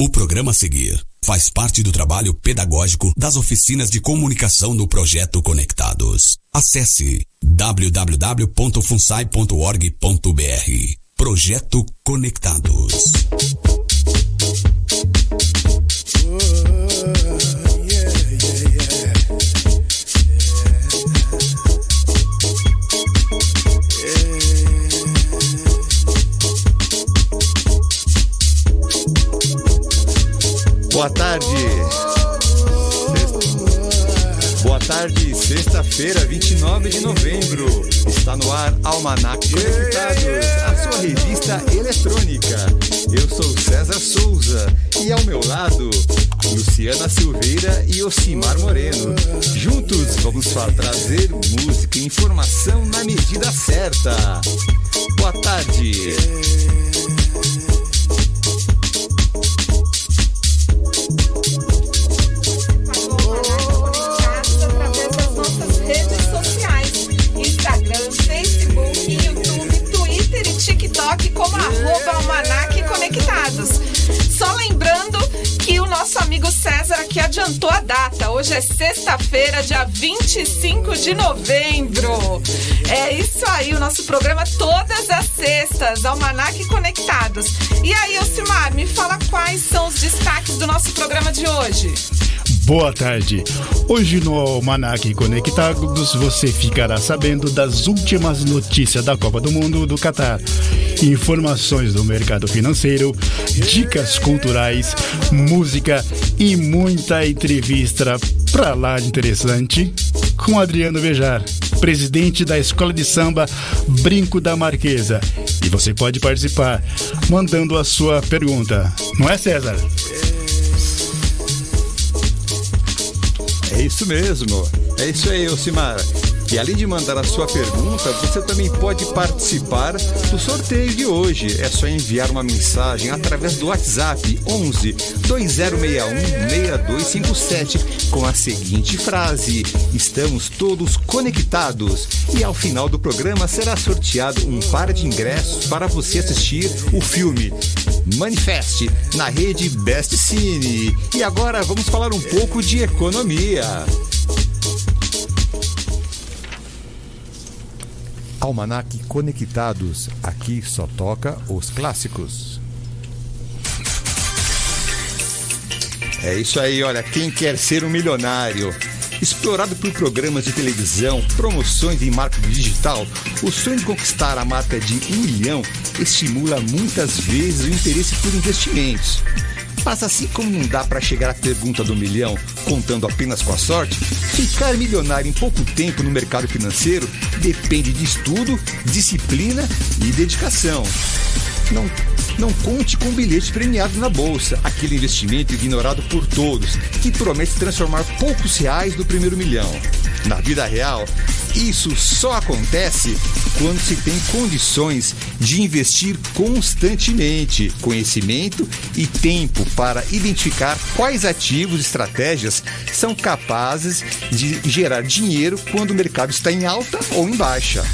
O programa a seguir faz parte do trabalho pedagógico das oficinas de comunicação do projeto Conectados. Acesse www.funsai.org.br. Projeto Conectados. Boa tarde. Boa tarde, sexta-feira, 29 de novembro. Está no ar Almanac Conectados, a sua revista eletrônica. Eu sou César Souza e ao meu lado, Luciana Silveira e Ocimar Moreno. Juntos vamos trazer música e informação na medida certa. Boa tarde. Como arroba Almanac Conectados. Só lembrando que o nosso amigo César aqui adiantou a data. Hoje é sexta-feira, dia 25 de novembro. É isso aí, o nosso programa todas as sextas, Almanac Conectados. E aí, Elcimar, me fala quais são os destaques do nosso programa de hoje. Boa tarde. Hoje no Almanac Conectados você ficará sabendo das últimas notícias da Copa do Mundo do Catar, informações do mercado financeiro, dicas culturais, música e muita entrevista pra lá interessante com Adriano Bejar, presidente da Escola de Samba Brinco da Marquesa. E você pode participar mandando a sua pergunta. Não é, César? É isso mesmo. É isso aí, Ocimar. E além de mandar a sua pergunta, você também pode participar do sorteio de hoje. É só enviar uma mensagem através do WhatsApp 11 2061 6257 com a seguinte frase: Estamos todos conectados. E ao final do programa será sorteado um par de ingressos para você assistir o filme Manifeste na rede Best Cine. E agora vamos falar um pouco de economia. Almanac Conectados. Aqui só toca os clássicos. É isso aí, olha, quem quer ser um milionário? Explorado por programas de televisão, promoções e marketing digital, o sonho de conquistar a marca de um milhão estimula muitas vezes o interesse por investimentos. Mas assim como não dá para chegar à pergunta do milhão contando apenas com a sorte, ficar milionário em pouco tempo no mercado financeiro depende de estudo, disciplina e dedicação. Não, não conte com bilhete premiado na bolsa, aquele investimento ignorado por todos, que promete transformar poucos reais no primeiro milhão. Na vida real, isso só acontece quando se tem condições de investir constantemente, conhecimento e tempo para identificar quais ativos e estratégias são capazes de gerar dinheiro quando o mercado está em alta ou em baixa.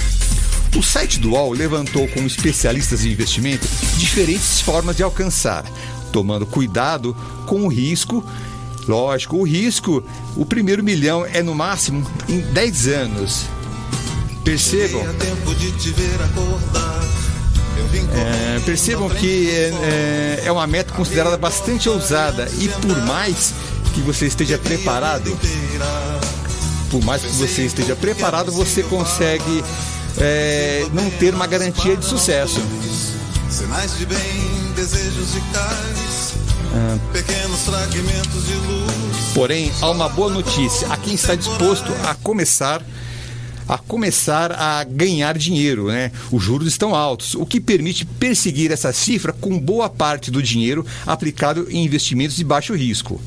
O site do UOL levantou com especialistas em investimento diferentes formas de alcançar, tomando cuidado com o risco Lógico, o risco, o primeiro milhão é no máximo em 10 anos. Percebam. É, percebam que é, é uma meta considerada bastante ousada e por mais que você esteja preparado, por mais que você esteja preparado, você consegue é, não ter uma garantia de sucesso. Sinais de bem, desejos ah. pequenos fragmentos de luz. Porém, há uma boa notícia a quem está disposto a começar a começar a ganhar dinheiro, né? Os juros estão altos, o que permite perseguir essa cifra com boa parte do dinheiro aplicado em investimentos de baixo risco.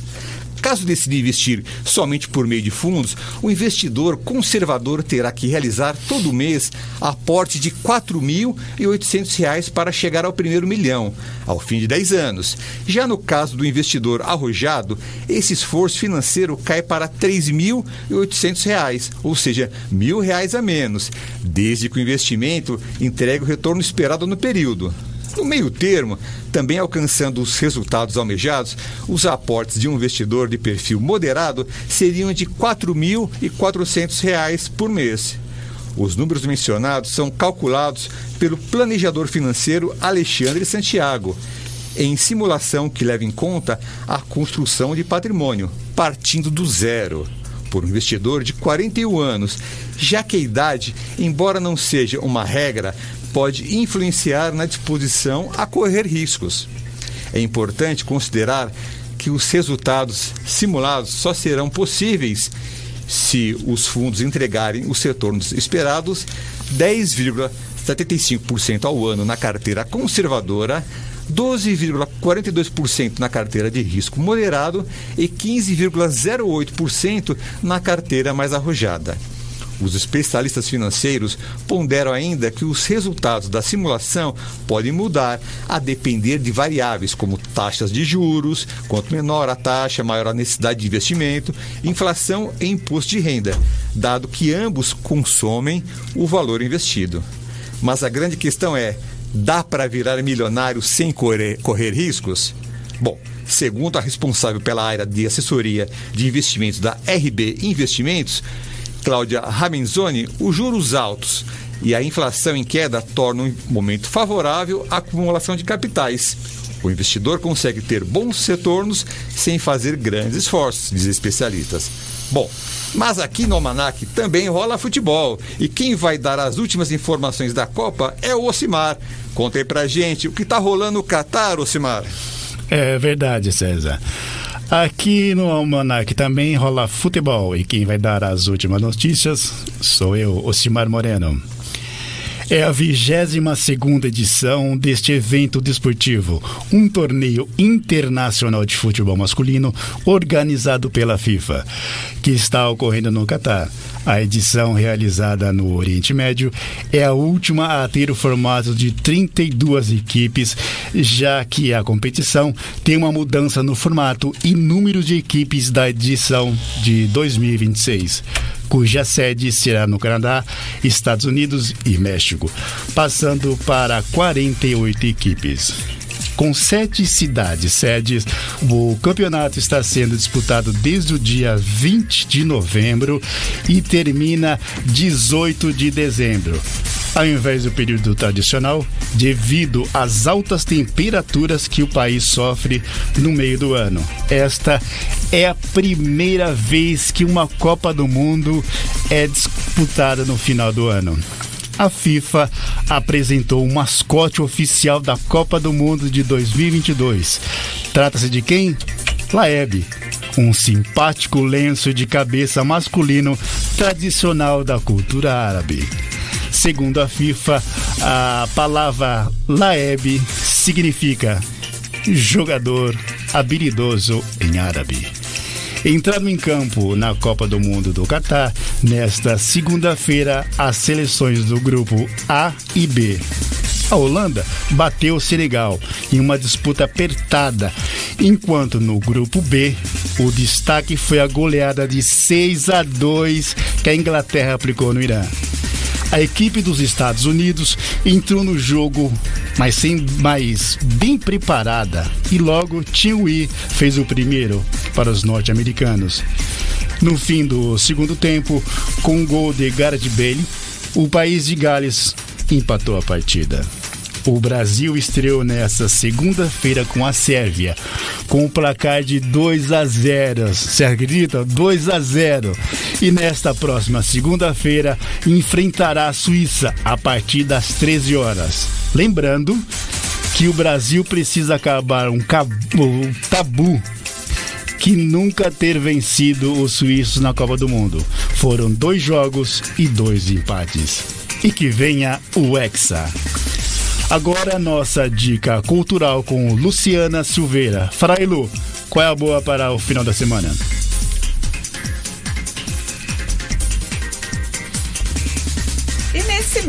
Caso decida investir somente por meio de fundos, o investidor conservador terá que realizar todo mês aporte de R$ 4.800 para chegar ao primeiro milhão, ao fim de 10 anos. Já no caso do investidor arrojado, esse esforço financeiro cai para R$ 3.800, ou seja, R$ 1.000 a menos, desde que o investimento entregue o retorno esperado no período. No meio termo, também alcançando os resultados almejados, os aportes de um investidor de perfil moderado seriam de R$ 4.400 por mês. Os números mencionados são calculados pelo planejador financeiro Alexandre Santiago, em simulação que leva em conta a construção de patrimônio, partindo do zero por um investidor de 41 anos, já que a idade, embora não seja uma regra, pode influenciar na disposição a correr riscos. É importante considerar que os resultados simulados só serão possíveis se os fundos entregarem os retornos esperados 10,75% ao ano na carteira conservadora 12,42% na carteira de risco moderado e 15,08% na carteira mais arrojada. Os especialistas financeiros ponderam ainda que os resultados da simulação podem mudar a depender de variáveis como taxas de juros, quanto menor a taxa, maior a necessidade de investimento, inflação e imposto de renda, dado que ambos consomem o valor investido. Mas a grande questão é: Dá para virar milionário sem correr, correr riscos? Bom, segundo a responsável pela área de assessoria de investimentos da RB Investimentos, Cláudia Ramenzoni, os juros altos e a inflação em queda tornam um momento favorável à acumulação de capitais. O investidor consegue ter bons retornos sem fazer grandes esforços, dizem especialistas. Bom, mas aqui no Almanac também rola futebol. E quem vai dar as últimas informações da Copa é o Ocimar. Conta aí pra gente o que tá rolando no Catar, Ocimar. É verdade, César. Aqui no Almanac também rola futebol e quem vai dar as últimas notícias sou eu, Ocimar Moreno. É a 22 segunda edição deste evento desportivo, um torneio internacional de futebol masculino organizado pela FIFA, que está ocorrendo no Catar. A edição realizada no Oriente Médio é a última a ter o formato de 32 equipes, já que a competição tem uma mudança no formato e número de equipes da edição de 2026 cuja sede será no Canadá, Estados Unidos e México, passando para 48 equipes. Com sete cidades sedes, o campeonato está sendo disputado desde o dia 20 de novembro e termina 18 de dezembro. Ao invés do período tradicional, devido às altas temperaturas que o país sofre no meio do ano. Esta é a primeira vez que uma Copa do Mundo é disputada no final do ano a FIFA apresentou o mascote oficial da Copa do Mundo de 2022. Trata-se de quem? Laeb, um simpático lenço de cabeça masculino tradicional da cultura árabe. Segundo a FIFA, a palavra Laeb significa jogador habilidoso em árabe. Entrando em campo na Copa do Mundo do Catar, nesta segunda-feira, as seleções do grupo A e B a Holanda bateu o Senegal em uma disputa apertada, enquanto no grupo B o destaque foi a goleada de 6 a 2 que a Inglaterra aplicou no Irã. A equipe dos Estados Unidos entrou no jogo, mas sem mais bem preparada e logo Wee fez o primeiro para os norte-americanos. No fim do segundo tempo, com um gol de Gareth Bale, o país de Gales empatou a partida. O Brasil estreou nesta segunda-feira com a Sérvia, com o placar de 2 a 0. Você acredita? 2 a 0. E nesta próxima segunda-feira enfrentará a Suíça a partir das 13 horas. Lembrando que o Brasil precisa acabar um, tabu que nunca ter vencido os suíços na Copa do Mundo. Foram dois jogos e dois empates. E que venha o Hexa. Agora nossa dica cultural com Luciana Silveira. Frailu, qual é a boa para o final da semana?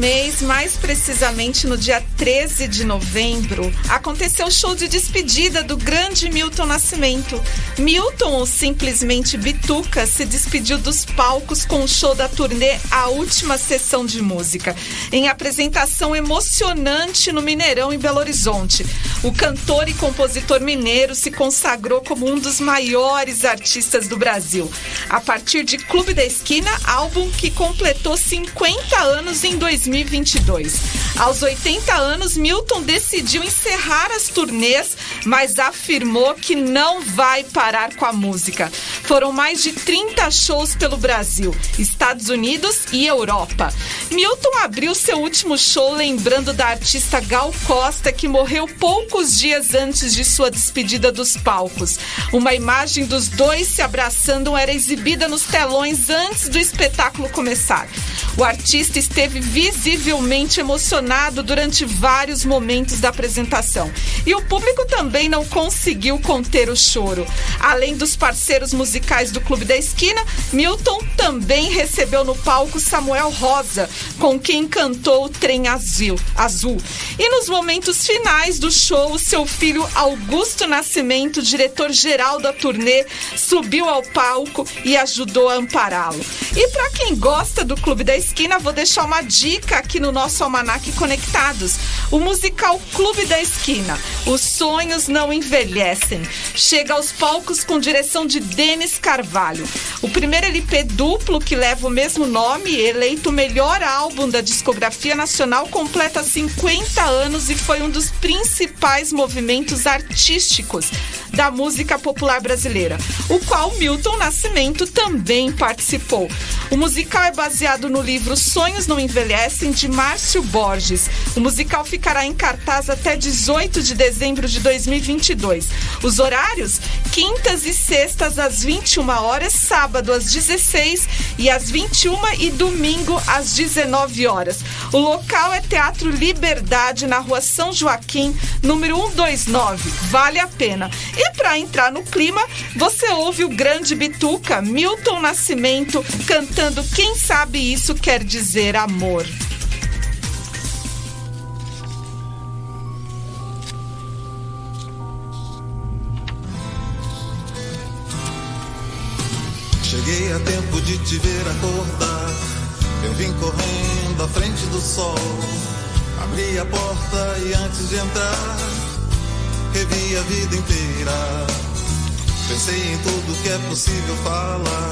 Mês, mais precisamente no dia 13 de novembro, aconteceu o show de despedida do grande Milton Nascimento. Milton, ou simplesmente Bituca, se despediu dos palcos com o show da turnê A Última Sessão de Música, em apresentação emocionante no Mineirão, em Belo Horizonte. O cantor e compositor mineiro se consagrou como um dos maiores artistas do Brasil. A partir de Clube da Esquina, álbum que completou 50 anos em 2022. Aos 80 anos, Milton decidiu encerrar as turnês, mas afirmou que não vai parar com a música. Foram mais de 30 shows pelo Brasil, Estados Unidos e Europa. Milton abriu seu último show lembrando da artista Gal Costa, que morreu poucos dias antes de sua despedida dos palcos. Uma imagem dos dois se abraçando era exibida nos telões antes do espetáculo começar. O artista esteve visivelmente emocionado durante vários momentos da apresentação. E o público também não conseguiu conter o choro. Além dos parceiros musicais do Clube da Esquina, Milton também recebeu no palco Samuel Rosa, com quem cantou o Trem Azul. azul. E nos momentos finais do show, seu filho Augusto Nascimento, diretor-geral da turnê, subiu ao palco e ajudou a ampará-lo. E para quem gosta do Clube da Esquina, vou deixar uma dica aqui no nosso Almanac Conectados. O musical Clube da Esquina. Os sonhos não envelhecem. Chega aos palcos com direção de Denis Carvalho. O primeiro LP duplo que leva o mesmo nome, eleito o melhor álbum da discografia nacional, completa 50 anos e foi um dos principais movimentos artísticos da música popular brasileira, o qual Milton Nascimento também participou. O musical é baseado no livro Sonhos Não Envelhecem, de Márcio Borges. O musical ficará em cartaz até 18 de dezembro de 2022. Os horários: quintas e sextas às 21 horas, sábado às 16 e às 21 e domingo às 19 horas. O local é Teatro Liberdade, na rua São Joaquim, número 129. Vale a pena. E para entrar no clima, você ouve o grande Bituca, Milton Nascimento, cantando Quem Sabe Isso Quer Dizer Amor. Te ver acordar. Eu vim correndo à frente do sol. Abri a porta e antes de entrar, revi a vida inteira. Pensei em tudo que é possível falar,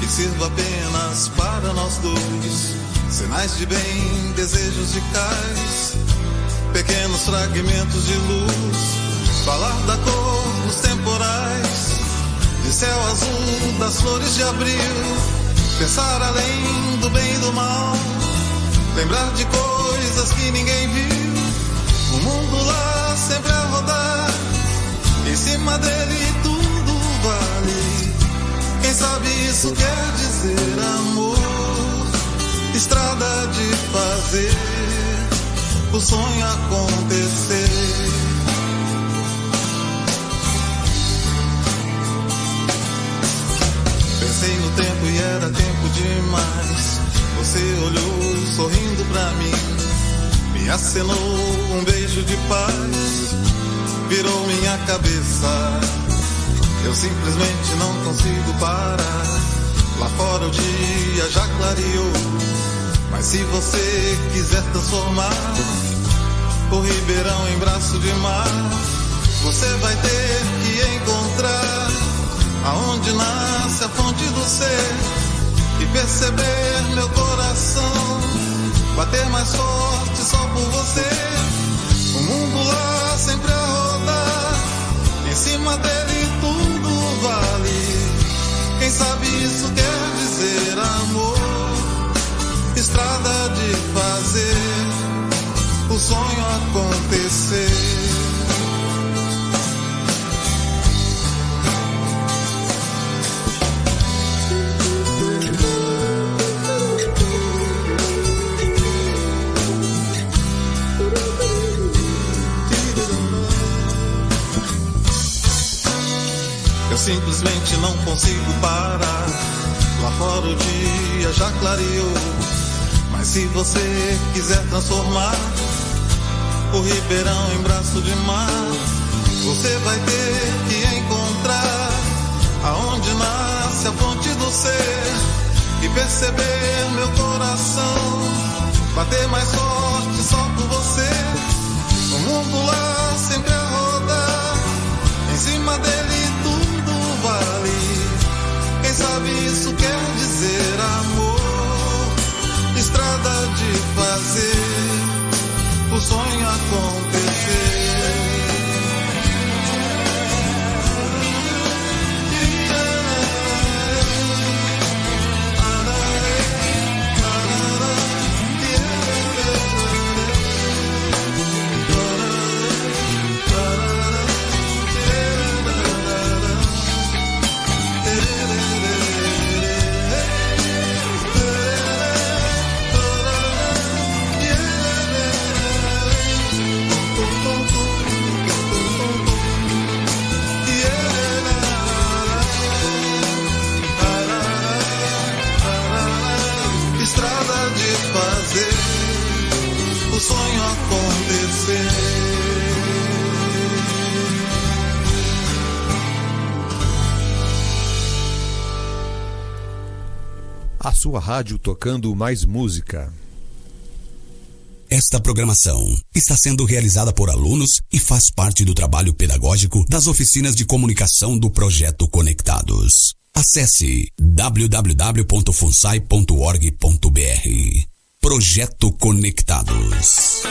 que sirva apenas para nós dois. Sinais de bem, desejos de cais, pequenos fragmentos de luz. Falar da cor dos temporais, de céu azul, das flores de abril. Pensar além do bem e do mal, lembrar de coisas que ninguém viu. O mundo lá sempre a rodar, em cima dele tudo vale. Quem sabe isso quer dizer amor, estrada de fazer o sonho acontecer. Pensei no tempo e era tempo demais. Você olhou sorrindo pra mim, me acenou um beijo de paz, virou minha cabeça. Eu simplesmente não consigo parar. Lá fora o dia já clareou, mas se você quiser transformar o Ribeirão em braço de mar, você vai ter que encontrar aonde nasce ser e perceber meu coração bater mais forte só por você. O mundo lá sempre a rodar, em cima dele tudo vale. Quem sabe isso quer dizer amor, estrada de fazer o sonho acontecer. Não consigo parar. Lá fora o dia já clareou, Mas se você quiser transformar o Ribeirão em braço de mar, você vai ter que encontrar aonde nasce a fonte do ser e perceber meu coração bater mais forte sabe isso quer dizer amor, estrada de fazer o sonho acontecer. A sua rádio tocando mais música. Esta programação está sendo realizada por alunos e faz parte do trabalho pedagógico das oficinas de comunicação do projeto Conectados. Acesse www.funsai.org.br. Projeto Conectados.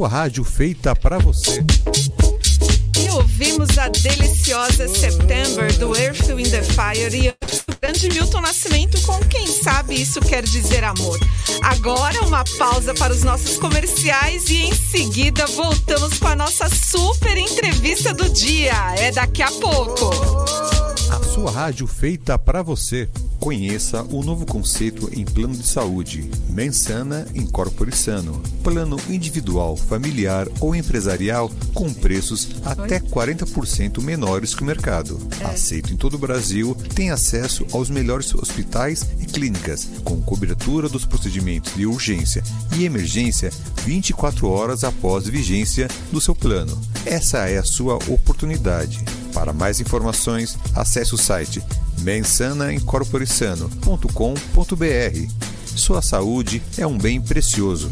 Sua rádio feita para você. E ouvimos a deliciosa September do Earth, Wind and Fire e o grande Milton Nascimento com Quem Sabe Isso Quer Dizer Amor. Agora uma pausa para os nossos comerciais e em seguida voltamos com a nossa super entrevista do dia. É daqui a pouco. A sua rádio feita para você. Conheça o novo conceito em plano de saúde, Mensana Incorpore Sano. Plano individual, familiar ou empresarial com preços até 40% menores que o mercado. Aceito em todo o Brasil, tem acesso aos melhores hospitais e clínicas, com cobertura dos procedimentos de urgência e emergência 24 horas após vigência do seu plano. Essa é a sua oportunidade. Para mais informações, acesse o site mensanaincorporesano.com.br. Sua saúde é um bem precioso.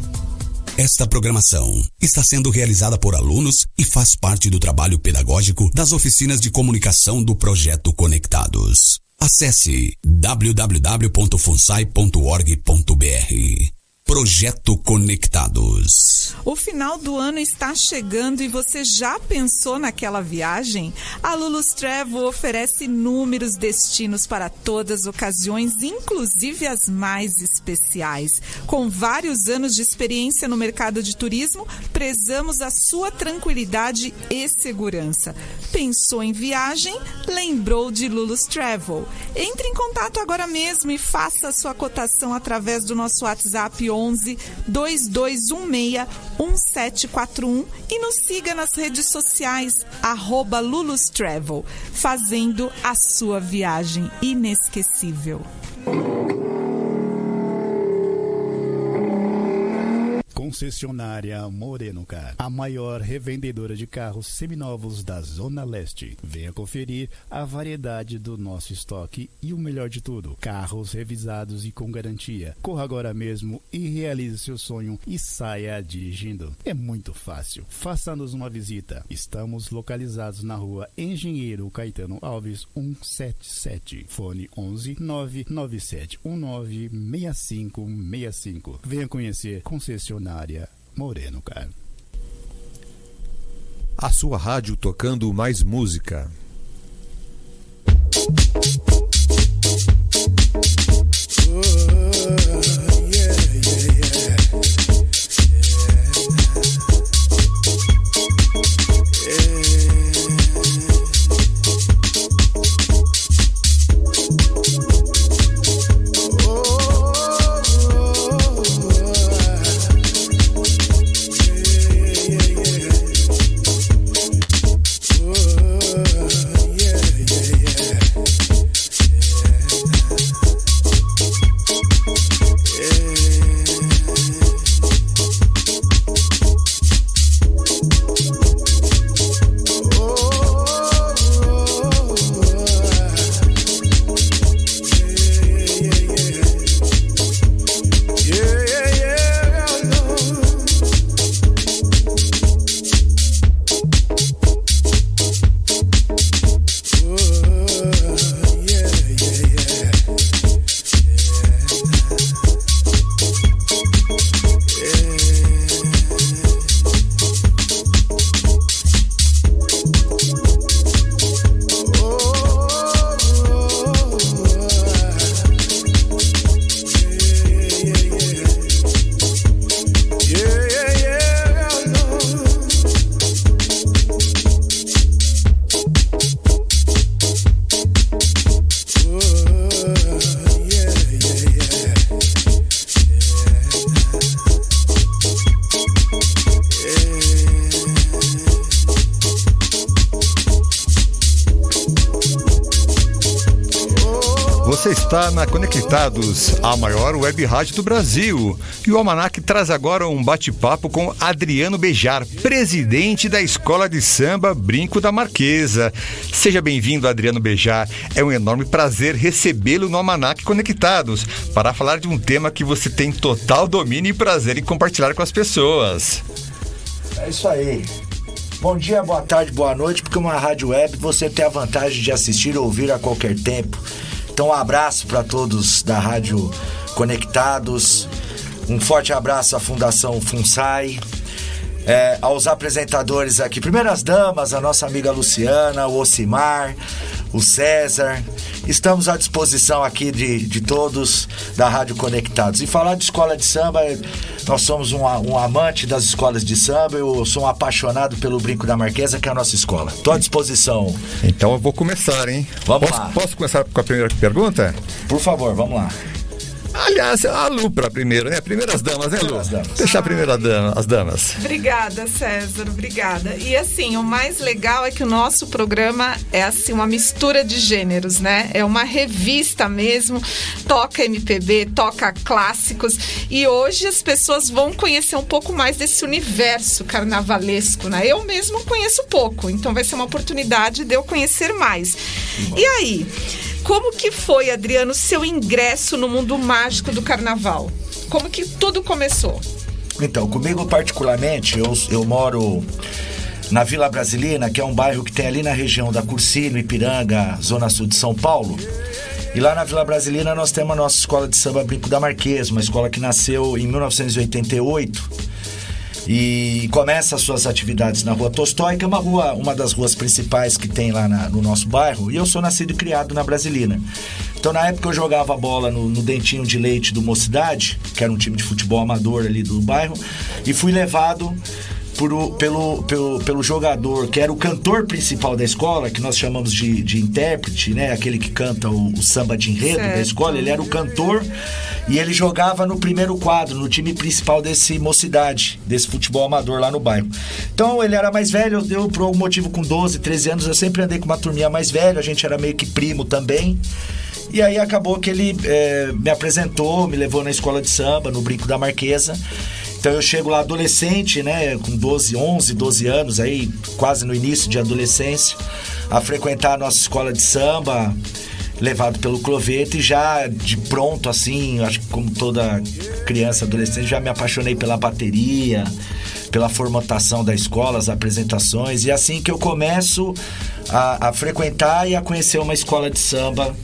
Esta programação está sendo realizada por alunos e faz parte do trabalho pedagógico das oficinas de comunicação do projeto Conectados. Acesse www.funsai.org.br. Projeto Conectados. O final do ano está chegando e você já pensou naquela viagem? A Lulus Travel oferece inúmeros destinos para todas as ocasiões, inclusive as mais especiais. Com vários anos de experiência no mercado de turismo, prezamos a sua tranquilidade e segurança. Pensou em viagem? Lembrou de Lulus Travel. Entre em contato agora mesmo e faça a sua cotação através do nosso WhatsApp 11 2216 1741 e nos siga nas redes sociais arroba Lulus Travel, fazendo a sua viagem inesquecível. Concessionária Moreno Car, a maior revendedora de carros seminovos da Zona Leste. Venha conferir a variedade do nosso estoque e o melhor de tudo, carros revisados e com garantia. Corra agora mesmo e realize seu sonho e saia dirigindo. É muito fácil. Faça-nos uma visita. Estamos localizados na rua Engenheiro Caetano Alves 177. Fone 11 997 19 6565. Venha conhecer concessionária Moreno, cara. A sua rádio tocando mais música. Você a maior web rádio do Brasil. E o Almanac traz agora um bate-papo com Adriano Bejar, presidente da Escola de Samba Brinco da Marquesa. Seja bem-vindo, Adriano Bejar. É um enorme prazer recebê-lo no Almanac Conectados para falar de um tema que você tem total domínio e prazer em compartilhar com as pessoas. É isso aí. Bom dia, boa tarde, boa noite, porque uma rádio web você tem a vantagem de assistir ou ouvir a qualquer tempo. Então, um abraço para todos da Rádio Conectados. Um forte abraço à Fundação FUNSAI. é, aos apresentadores aqui. Primeiras damas, a nossa amiga Luciana, o Ocimar, o César. Estamos à disposição aqui de, de todos da Rádio Conectados. E falar de escola de samba, nós somos um, um amante das escolas de samba. Eu sou um apaixonado pelo Brinco da Marquesa, que é a nossa escola. Estou à disposição. Então eu vou começar, hein? Vamos posso, lá. Posso começar com a primeira pergunta? Por favor, vamos lá. Aliás, a Lu para primeiro, né? Primeiras damas, né, Lu? Deixar a primeira dama, as damas. Obrigada, César, obrigada. E assim, o mais legal é que o nosso programa é assim uma mistura de gêneros, né? É uma revista mesmo, toca MPB, toca clássicos e hoje as pessoas vão conhecer um pouco mais desse universo carnavalesco, né? Eu mesmo conheço pouco, então vai ser uma oportunidade de eu conhecer mais. E aí, como que foi, Adriano, seu ingresso no mundo mágico do carnaval? Como que tudo começou? Então, comigo particularmente, eu, eu moro na Vila Brasilina, que é um bairro que tem ali na região da Cursino, Ipiranga, Zona Sul de São Paulo. E lá na Vila Brasilina nós temos a nossa escola de samba Brinco da Marquesa, uma escola que nasceu em 1988 e começa as suas atividades na Rua Tolstói, que é uma rua, uma das ruas principais que tem lá na- no nosso bairro. E eu sou nascido e criado na Brasilina. Então, na época, eu jogava bola no, no Dentinho de Leite do Mocidade, que era um time de futebol amador ali do bairro, e fui levado por o- pelo, pelo, pelo jogador, que era o cantor principal da escola, que nós chamamos de, de intérprete, né? Aquele que canta o, o samba de enredo da Certo. escola. Ele era o cantor e ele jogava no primeiro quadro, no time principal desse mocidade, desse futebol amador lá no bairro. Então ele era mais velho, eu por algum motivo com 12, 13 anos, eu sempre andei com uma turminha mais velha, a gente era meio que primo também. E aí acabou que ele eh, me apresentou, me levou na escola de samba, no Brinco da Marquesa. Então eu chego lá adolescente, né, com 12, 11, 12 anos, aí quase no início de adolescência, a frequentar a nossa escola de samba, levado pelo Cloveto e já de pronto assim, acho que como toda criança adolescente, já me apaixonei pela bateria, pela formatação da escola, as apresentações e assim que eu começo a, a frequentar e a conhecer uma escola de samba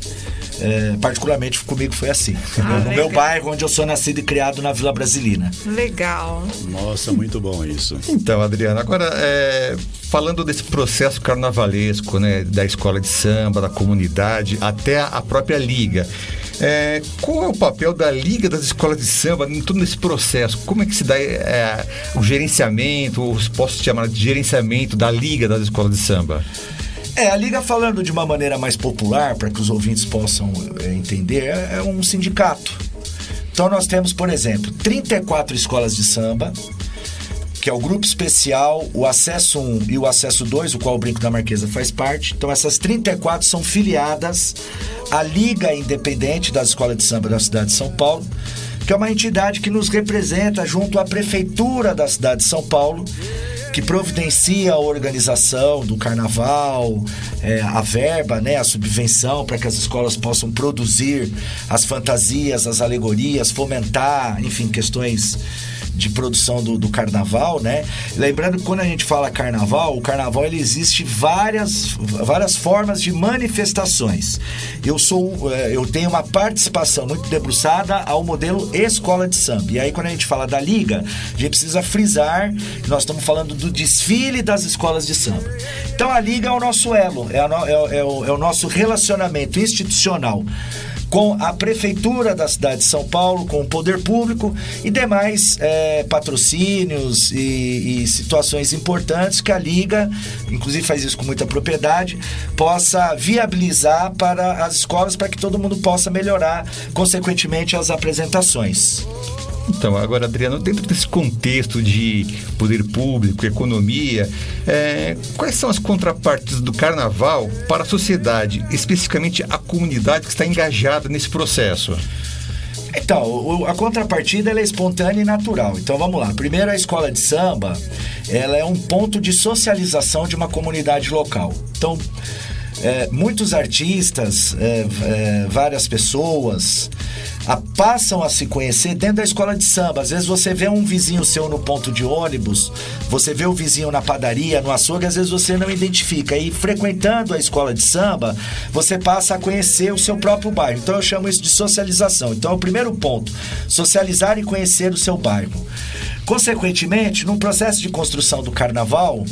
é, particularmente comigo foi assim. Ah, no meu bairro, onde eu sou nascido e criado na Vila Brasilina. Legal. Nossa, muito bom isso. Então, Adriano, agora é, falando desse processo carnavalesco, né, da escola de samba, da comunidade, até a própria liga. é, qual é o papel da liga das escolas de samba em todo esse processo? Como é que se dá é, o gerenciamento, ou se posso chamar de gerenciamento da liga das escolas de samba? É, a Liga falando de uma maneira mais popular, para que os ouvintes possam é, entender, é, é um sindicato. Então nós temos, por exemplo, 34 escolas de samba, que é o grupo especial, o acesso 1 e o acesso 2, o qual o Brinco da Marquesa faz parte. Então essas 34 são filiadas à Liga Independente das Escolas de Samba da cidade de São Paulo, que é uma entidade que nos representa junto à prefeitura da cidade de São Paulo, que providencia a organização do carnaval, é, a verba, né, a subvenção para que as escolas possam produzir as fantasias, as alegorias, fomentar, enfim, questões de produção do, do carnaval, né? Lembrando que quando a gente fala carnaval, o carnaval ele existe várias, várias formas de manifestações. Eu sou, eh, eu tenho uma participação muito debruçada ao modelo escola de samba. E aí quando a gente fala da liga, a gente precisa frisar que nós estamos falando do desfile das escolas de samba. Então a liga é o nosso elo, é, a é é o- é o nosso relacionamento institucional com a prefeitura da cidade de São Paulo, com o poder público e demais eh, patrocínios e, e situações importantes que a Liga, inclusive faz isso com muita propriedade, possa viabilizar para as escolas para que todo mundo possa melhorar, consequentemente, as apresentações. Então, agora, Adriano, dentro desse contexto de poder público, economia, é, quais são as contrapartes do carnaval para a sociedade, especificamente a comunidade que está engajada nesse processo? Então, a contrapartida é espontânea e natural. Então vamos lá. Primeiro, a escola de samba, ela é um ponto de socialização de uma comunidade local. Então, é, muitos artistas, é, é, várias pessoas a- passam a se conhecer dentro da escola de samba. Às vezes você vê um vizinho seu no ponto de ônibus, você vê o vizinho na padaria, no açougue, às vezes você não identifica. E frequentando a escola de samba, você passa a conhecer o seu próprio bairro. Então eu chamo isso de socialização. Então é o primeiro ponto: socializar e conhecer o seu bairro. Consequentemente, num processo de construção do carnaval,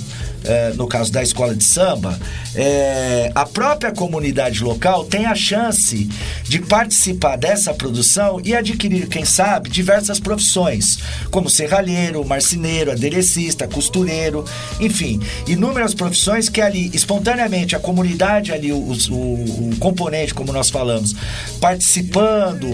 eh, no caso da escola de samba, eh, a própria comunidade local tem a chance de participar dessa produção e adquirir, quem sabe, diversas profissões, como serralheiro, marceneiro, aderecista, costureiro, enfim, inúmeras profissões que ali, espontaneamente, a comunidade ali, o, o- componente, como nós falamos, participando,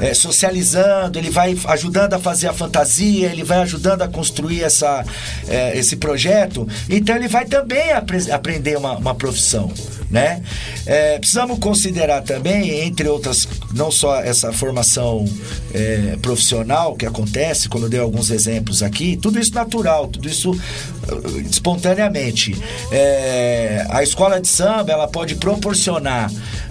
eh, socializando, ele vai ajudando a fazer a fantasia, ele vai ajudando a construir essa, eh, esse projeto, então ele vai também apre- aprender uma, uma profissão, né? Eh, precisamos considerar também, entre outras, não só essa formação eh, profissional que acontece, como eu dei alguns exemplos aqui, tudo isso natural, tudo isso eh, espontaneamente. Eh, a escola de samba, ela pode proporcionar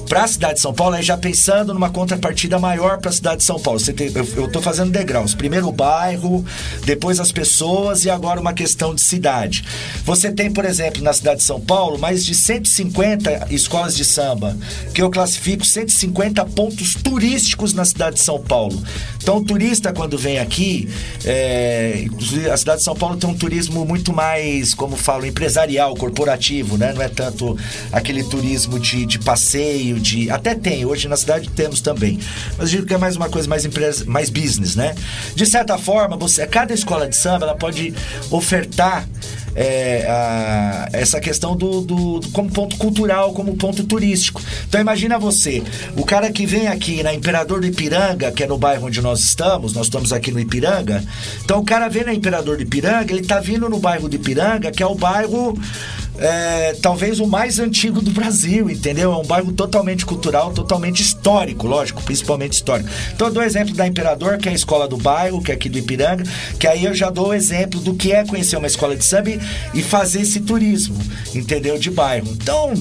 para a cidade de São Paulo, aí já pensando numa contrapartida maior para a cidade de São Paulo. Você tem- eu estou fazendo degraus. Primeiro o bairro, depois as pessoas e agora uma questão de cidade. Você tem, por exemplo, na cidade de São Paulo, mais de 150 escolas de samba, que eu classifico 150 pontos turísticos na cidade de São Paulo. Então, o turista, quando vem aqui, é, a cidade de São Paulo tem um turismo muito mais, como falo, empresarial, corporativo, né? Não é tanto aquele turismo de, de passeio, de. Até tem, hoje na cidade temos também. Mas digo que é mais uma coisa mais empresa, mais business, né? De certa forma, você, cada escola de samba ela pode ofertar é, a- essa questão do, do- do- como ponto cultural, como ponto turístico. Então imagina você, o cara que vem aqui na Imperador do Ipiranga, que é no bairro onde nós estamos, nós estamos aqui no Ipiranga. Então o cara vem na Imperador do Ipiranga, ele tá vindo no bairro do Ipiranga, que é o bairro é, talvez o mais antigo do Brasil, entendeu? É um bairro totalmente cultural, totalmente histórico, lógico, principalmente histórico. Então eu dou exemplo da Imperador, que é a escola do bairro, que é aqui do Ipiranga, que aí eu já dou o exemplo do que é conhecer uma escola de samba e- fazer esse turismo, entendeu? De bairro. Então.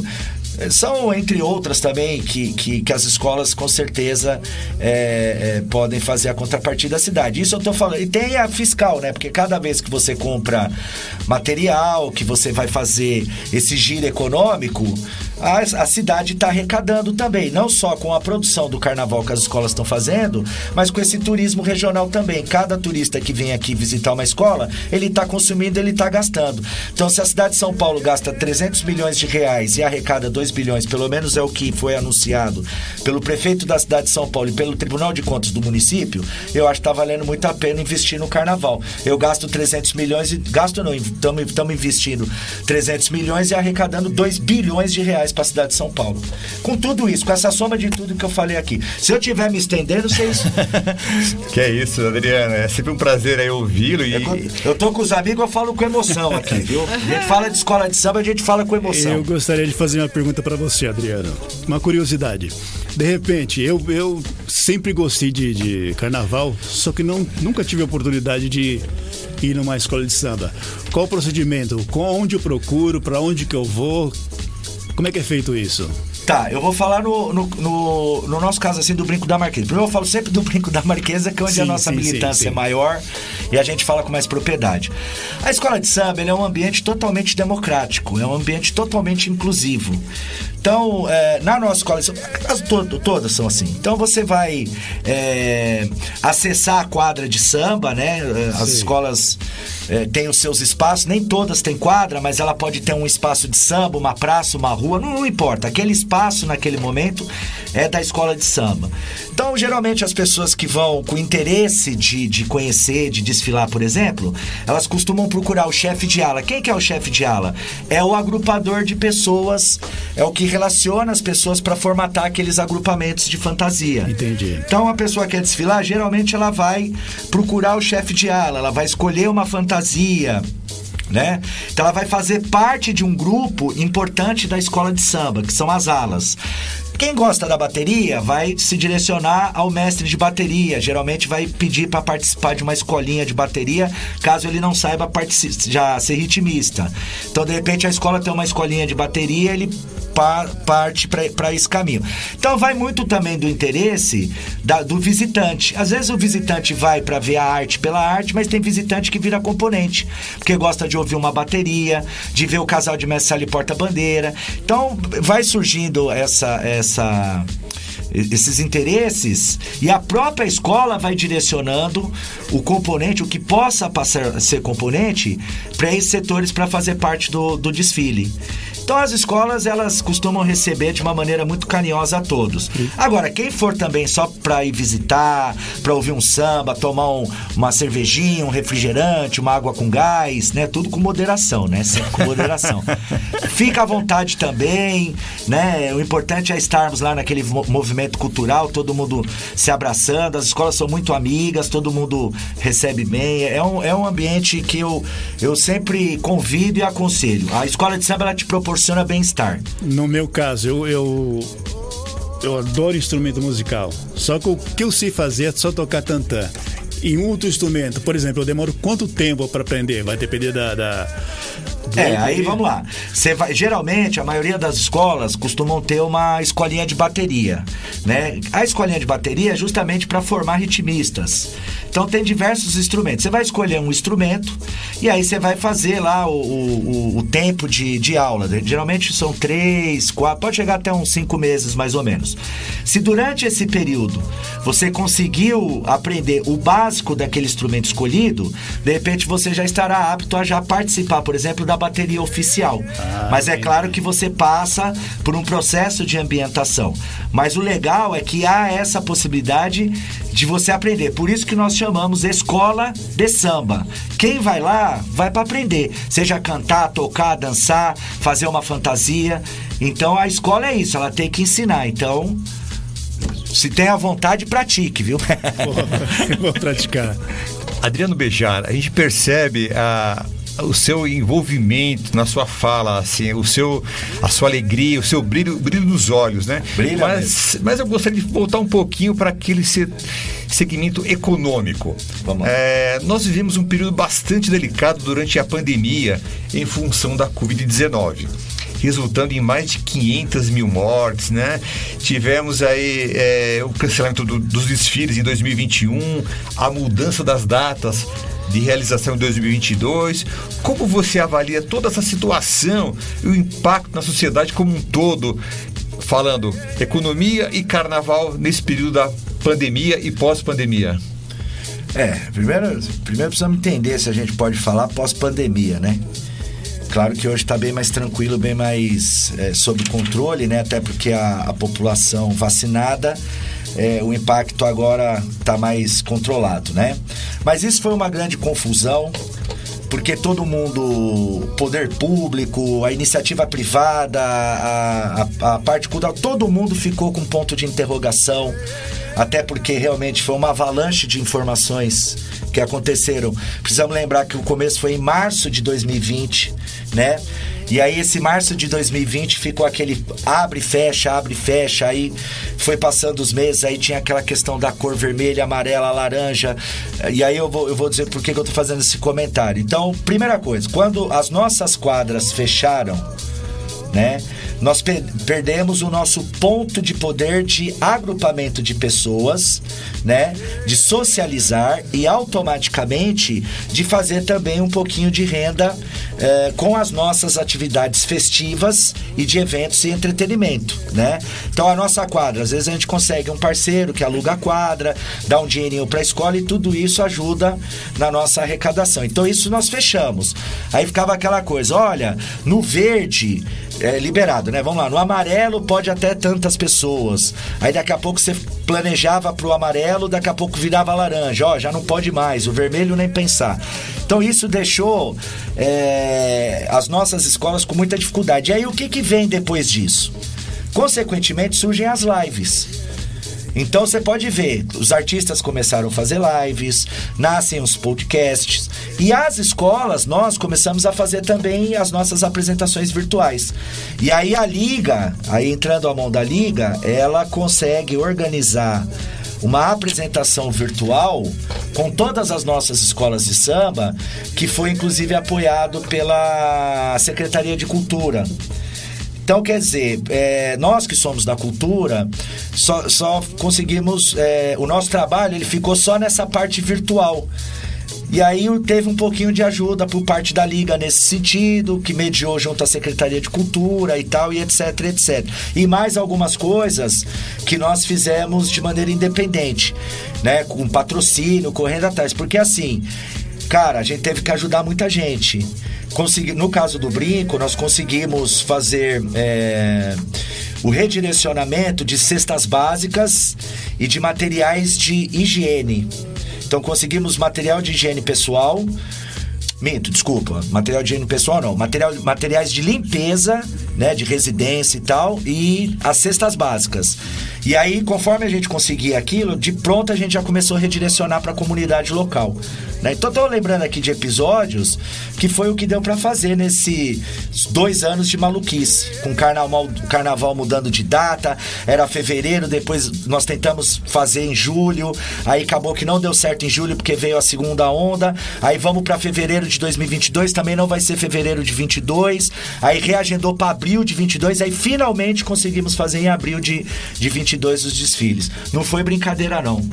São, entre outras também, que, que, que as escolas com certeza é, é, podem fazer a contrapartida da cidade. Isso eu tô falando. E tem a fiscal, né? Porque cada vez que você compra material, que você vai fazer esse giro econômico, a, a cidade está arrecadando também. Não só com a produção do carnaval que as escolas estão fazendo, mas com esse turismo regional também. Cada turista que vem aqui visitar uma escola, ele está consumindo, ele está gastando. Então, se a cidade de São Paulo gasta 300 milhões de reais e arrecada 2 bilhões, pelo menos é o que foi anunciado pelo prefeito da cidade de São Paulo e pelo Tribunal de Contas do município, eu acho que está valendo muito a pena investir no carnaval. Eu gasto 300 milhões e gasto não, estamos investindo 300 milhões e arrecadando 2 bilhões de reais para a cidade de São Paulo. Com tudo isso, com essa soma de tudo que eu falei aqui. Se eu estiver me estendendo, vocês. Que é isso, Adriano. É sempre um prazer aí ouvi-lo e. É quando- Eu tô com os amigos, eu falo com emoção aqui, viu? A gente fala de escola de samba, a gente fala com emoção. Eu gostaria de fazer uma pergunta para você, Adriano. Uma curiosidade. De repente, eu, eu sempre gostei de, de carnaval, só que não, nunca tive a oportunidade de ir numa escola de samba. Qual o procedimento? Com onde eu procuro? Para onde que eu vou? Como é que é feito isso? Tá, eu vou falar no, no, no- no nosso caso, assim, do Brinco da Marquesa. Primeiro eu falo sempre do Brinco da Marquesa, que é onde Sim, a nossa sim, militância sim, é maior e a gente fala com mais propriedade. A escola de samba é um ambiente totalmente democrático, é um ambiente totalmente inclusivo. Então, é, na nossa escola de samba, as to- todas são assim. Então você vai é, acessar a quadra de samba, né? As Sim. escolas é, têm os seus espaços, nem todas têm quadra, mas ela pode ter um espaço de samba, uma praça, uma rua, não, não importa. Aquele espaço naquele momento é da escola de samba. Então, geralmente, as pessoas que vão com interesse de, de conhecer, de desfilar, por exemplo, elas costumam procurar o chefe de ala. Quem que é o chefe de ala? É o agrupador de pessoas, é o que relaciona as pessoas para formatar aqueles agrupamentos de fantasia. Entendi. Então a pessoa quer desfilar, geralmente ela vai procurar o chefe de ala, ela vai escolher uma fantasia. Né? Então ela vai fazer parte de um grupo importante da escola de samba, que são as alas. Quem gosta da bateria vai se direcionar ao mestre de bateria. Geralmente vai pedir para participar de uma escolinha de bateria, caso ele não saiba já ser ritmista. Então, de repente, a escola tem uma escolinha de bateria, ele pa- parte para esse caminho. Então vai muito também do interesse da- do visitante. Às vezes o visitante vai para ver a arte pela arte, mas tem visitante que vira componente, porque gosta de ouvir uma bateria, de ver o casal de mestre ali porta-bandeira. Então vai surgindo essa essa esses interesses e a própria escola vai direcionando o componente, o que possa passar a ser componente, para esses setores para fazer parte do, do desfile. Então as escolas elas costumam receber de uma maneira muito carinhosa a todos. Agora quem for também só para ir visitar, para ouvir um samba, tomar um- uma cervejinha, um refrigerante, uma água com gás, né? Tudo com moderação, né? Sempre com moderação. Fica à vontade também, né? O importante é estarmos lá naquele mo- movimento cultural, todo mundo se abraçando, as escolas são muito amigas, todo mundo recebe bem. É um, é um ambiente que eu, eu sempre convido e aconselho. A escola de samba ela te proporciona bem-estar. No meu caso, eu, eu, eu adoro instrumento musical. Só que o que eu sei fazer é só tocar tantã. Em outro instrumento, por exemplo, eu demoro quanto tempo para aprender? Vai depender da. da É, aí aí. vamos lá. Você vai, geralmente, a maioria das escolas costumam ter uma escolinha de bateria, né? A escolinha de bateria é justamente para formar ritmistas. Então tem diversos instrumentos. Você vai escolher um instrumento e aí você vai fazer lá o, o, o- o tempo de, de aula. Geralmente são três, quatro, pode chegar até uns cinco meses mais ou menos. Se durante esse período você conseguiu aprender o básico daquele instrumento escolhido, de repente você já estará apto a já participar, por exemplo, da bateria oficial. Mas é claro que você passa por um processo de ambientação. Mas o legal é que há essa possibilidade de você aprender. Por isso que nós chamamos escola de samba. Quem vai lá, vai para aprender. Seja cantar, tocar, dançar, fazer uma fantasia. Então a escola é isso, ela tem que ensinar. Então, se tem a vontade, pratique, viu? Vou, vou praticar. Adriano Bejar, a gente percebe a, o seu envolvimento na sua fala, assim, o seu, a sua alegria, o seu brilho, o brilho nos olhos, né? Brilha mas, mas eu gostaria de voltar um pouquinho para aquele se- segmento econômico. Vamos lá. É, nós vivemos um período bastante delicado durante a pandemia em função da Covid-19 resultando em mais de 500 mil mortes, né? Tivemos aí é, o cancelamento do- dos desfiles em 2021, a mudança das datas de realização em 2022. Como você avalia toda essa situação e o impacto na sociedade como um todo, falando economia e carnaval nesse período da pandemia e pós-pandemia? É, primeiro, primeiro precisamos entender se a gente pode falar pós-pandemia, né? Claro que hoje está bem mais tranquilo, bem mais é, sob controle, né? Até porque a, a população vacinada, é, o impacto agora está mais controlado, né? Mas isso foi uma grande confusão, porque todo mundo, poder público, a iniciativa privada, a, a, a parte cultural, todo mundo ficou com ponto de interrogação, até porque realmente foi uma avalanche de informações que aconteceram. Precisamos lembrar que o começo foi em março de 2020, né? E aí esse março de 2020 ficou aquele abre, fecha, abre, fecha, aí foi passando os meses, aí tinha aquela questão da cor vermelha, amarela, laranja. E aí eu vou, eu vou dizer por que que eu tô fazendo esse comentário. Então, primeira coisa, quando as nossas quadras fecharam, né? Nós pe- perdemos o nosso ponto de poder de agrupamento de pessoas, né? De socializar e automaticamente de fazer também um pouquinho de renda eh, com as nossas atividades festivas e de eventos e entretenimento, né? Então a nossa quadra, às vezes a gente consegue um parceiro que aluga a quadra, dá um dinheirinho para a escola e tudo isso ajuda na nossa arrecadação. Então isso nós fechamos. Aí ficava aquela coisa, olha, no verde é liberado, né? Vamos lá, no amarelo pode até tantas pessoas. Aí daqui a pouco você planejava pro amarelo, daqui a pouco virava laranja. Ó, já não pode mais, o vermelho nem pensar. Então isso deixou é, as nossas escolas com muita dificuldade. E aí o que, que vem depois disso? Consequentemente surgem as lives. Então você pode ver, os artistas começaram a fazer lives, nascem os podcasts e as escolas nós começamos a fazer também as nossas apresentações virtuais. E aí a liga, aí entrando a mão da liga, ela consegue organizar uma apresentação virtual com todas as nossas escolas de samba, que foi inclusive apoiado pela Secretaria de Cultura. Então, quer dizer, é, nós que somos da cultura, só, só conseguimos. é, o nosso trabalho ele ficou só nessa parte virtual. E aí teve um pouquinho de ajuda por parte da Liga nesse sentido, que mediou junto à Secretaria de Cultura e tal, e etc, etc. E mais algumas coisas que nós fizemos de maneira independente, né? Com patrocínio, correndo atrás. Porque assim, cara, a gente teve que ajudar muita gente. Consegui, no caso do brinco, nós conseguimos fazer é, o redirecionamento de cestas básicas e de materiais de higiene. Então conseguimos material de higiene pessoal. Minto, desculpa. Material de higiene pessoal não. Material, materiais de limpeza, né? De residência e tal. E as cestas básicas. E aí, conforme a gente conseguia aquilo, de pronto a gente já começou a redirecionar para a comunidade local. Né? Então, tô lembrando aqui de episódios que foi o que deu para fazer nesses dois anos de maluquice. Com carnaval, carnaval mudando de data, era fevereiro, depois nós tentamos fazer em julho, aí acabou que não deu certo em julho porque veio a segunda onda. Aí vamos para fevereiro de 2022, também não vai ser fevereiro de 22. Aí reagendou para abril de 22, aí finalmente conseguimos fazer em abril de, de 22 os desfiles. Não foi brincadeira não.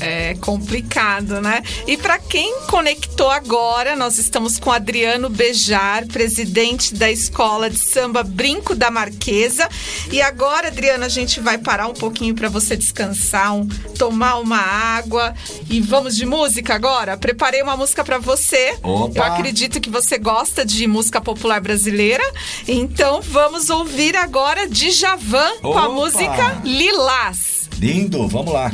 É complicado, né? E para quem conectou agora, nós estamos com Adriano Bejar, presidente da Escola de Samba Brinco da Marquesa. E agora, Adriano, a gente vai parar um pouquinho para você descansar, um- tomar uma água e vamos de música agora. Preparei uma música para você. Opa! Eu acredito que você gosta de música popular brasileira. Então vamos ouvir agora Djavan com a música Lilás. Lindo, vamos lá.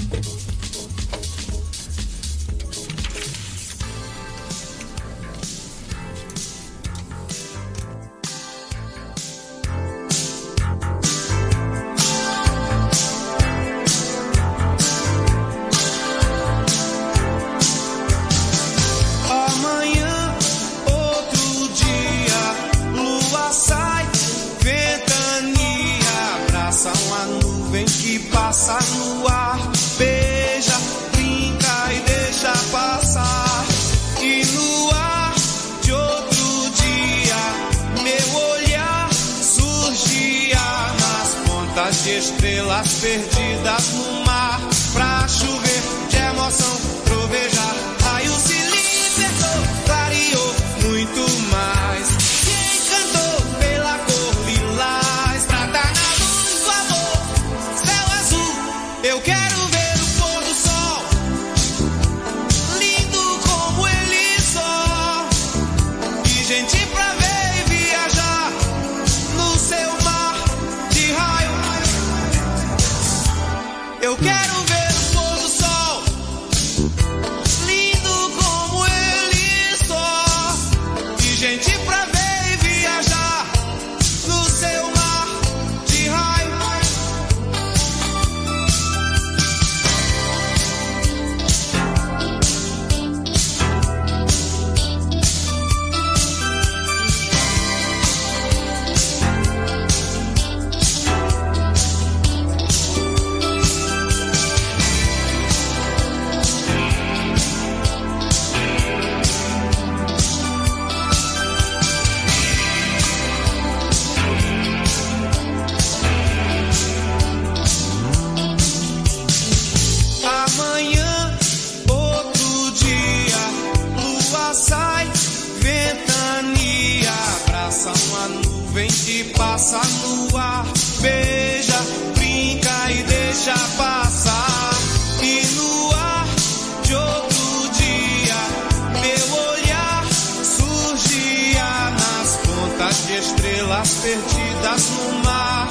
Passa no ar, beija, brinca e deixa passar. E no ar de outro dia, meu olhar surgia nas pontas de estrelas perdidas no mar,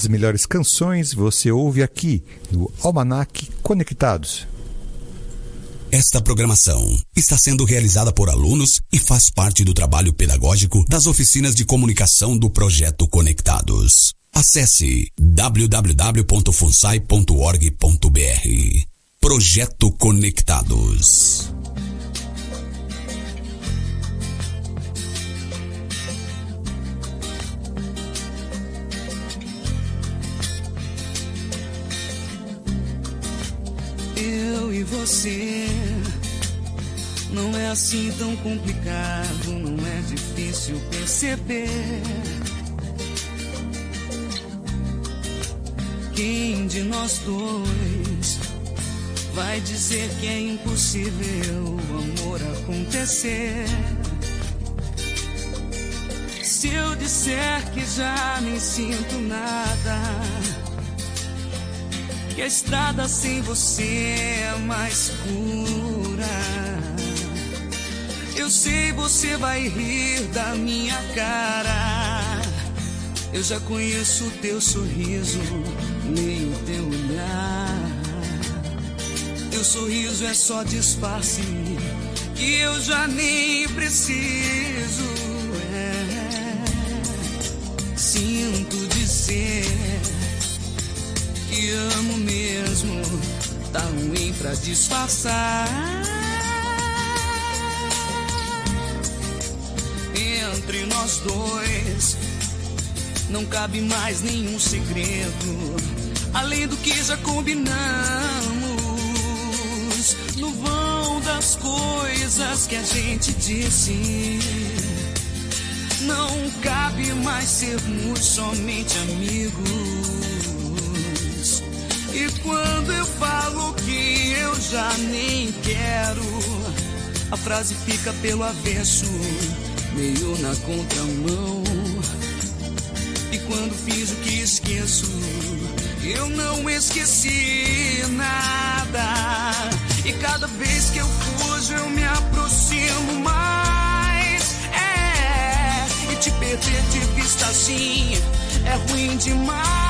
As melhores canções você ouve aqui no Almanac Conectados. Esta programação está sendo realizada por alunos e faz parte do trabalho pedagógico das oficinas de comunicação do projeto Conectados. Acesse www.funsai.org.br. Projeto Conectados. E você. Não é assim tão complicado, não é difícil perceber. Quem de nós dois vai dizer que é impossível o amor acontecer? Se eu disser que já nem sinto nada que a estrada sem você é mais pura. Eu sei você vai rir da minha cara. Eu já conheço o teu sorriso, nem o teu olhar. Teu sorriso é só disfarce que eu já nem preciso. É. Sinto dizer que amo mesmo, tá ruim pra disfarçar. Entre nós dois não cabe mais nenhum segredo, além do que já combinamos. No vão das coisas que a gente disse. Não cabe mais sermos somente amigos. E quando eu falo que eu já nem quero, a frase fica pelo avesso, meio na contramão. E quando fiz o que esqueço, eu não esqueci nada. E cada vez que eu fujo, eu me aproximo mais. É, e te perder de vista assim é ruim demais.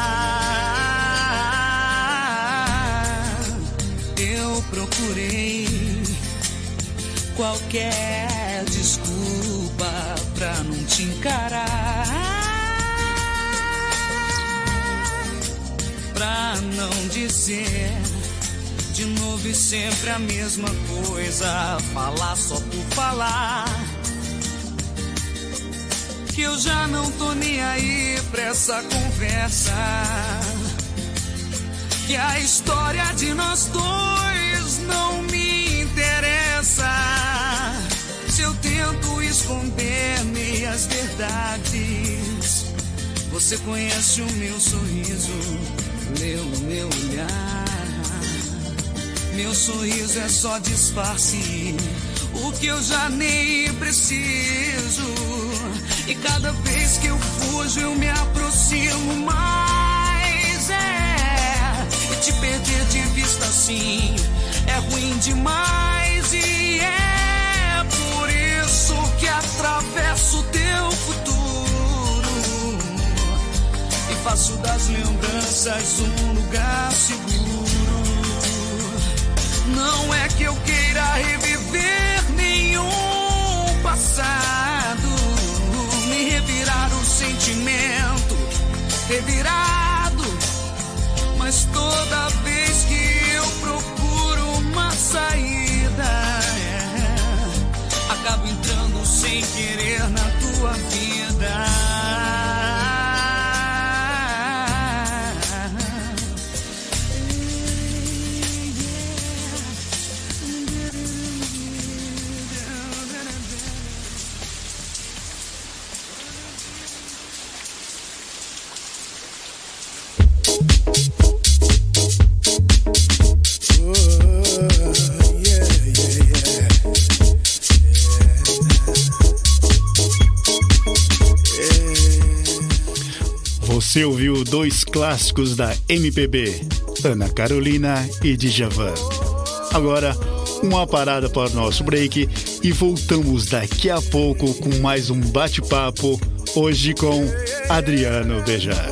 Procurei qualquer desculpa pra não te encarar. Pra não dizer de novo e sempre a mesma coisa, falar só por falar. Que eu já não tô nem aí pra essa conversa. Que a história de nós dois não me interessa. Se eu tento esconder meias verdades, você conhece o meu sorriso, leu o meu olhar. Meu sorriso é só disfarce, o que eu já nem preciso. E cada vez que eu fujo, eu me aproximo mais. É, e te perder de vista assim é ruim demais. E é por isso que atravesso teu futuro e faço das lembranças um lugar seguro. Não é que eu queira reviver nenhum passado, me revirar o sentimento revirado. Mas toda vez que saída, é, acabo entrando sem querer na tua vida. Você ouviu dois clássicos da MPB, Ana Carolina e Djavan. Agora, uma parada para o nosso break e voltamos daqui a pouco com mais um bate-papo, hoje com Adriano Bejar.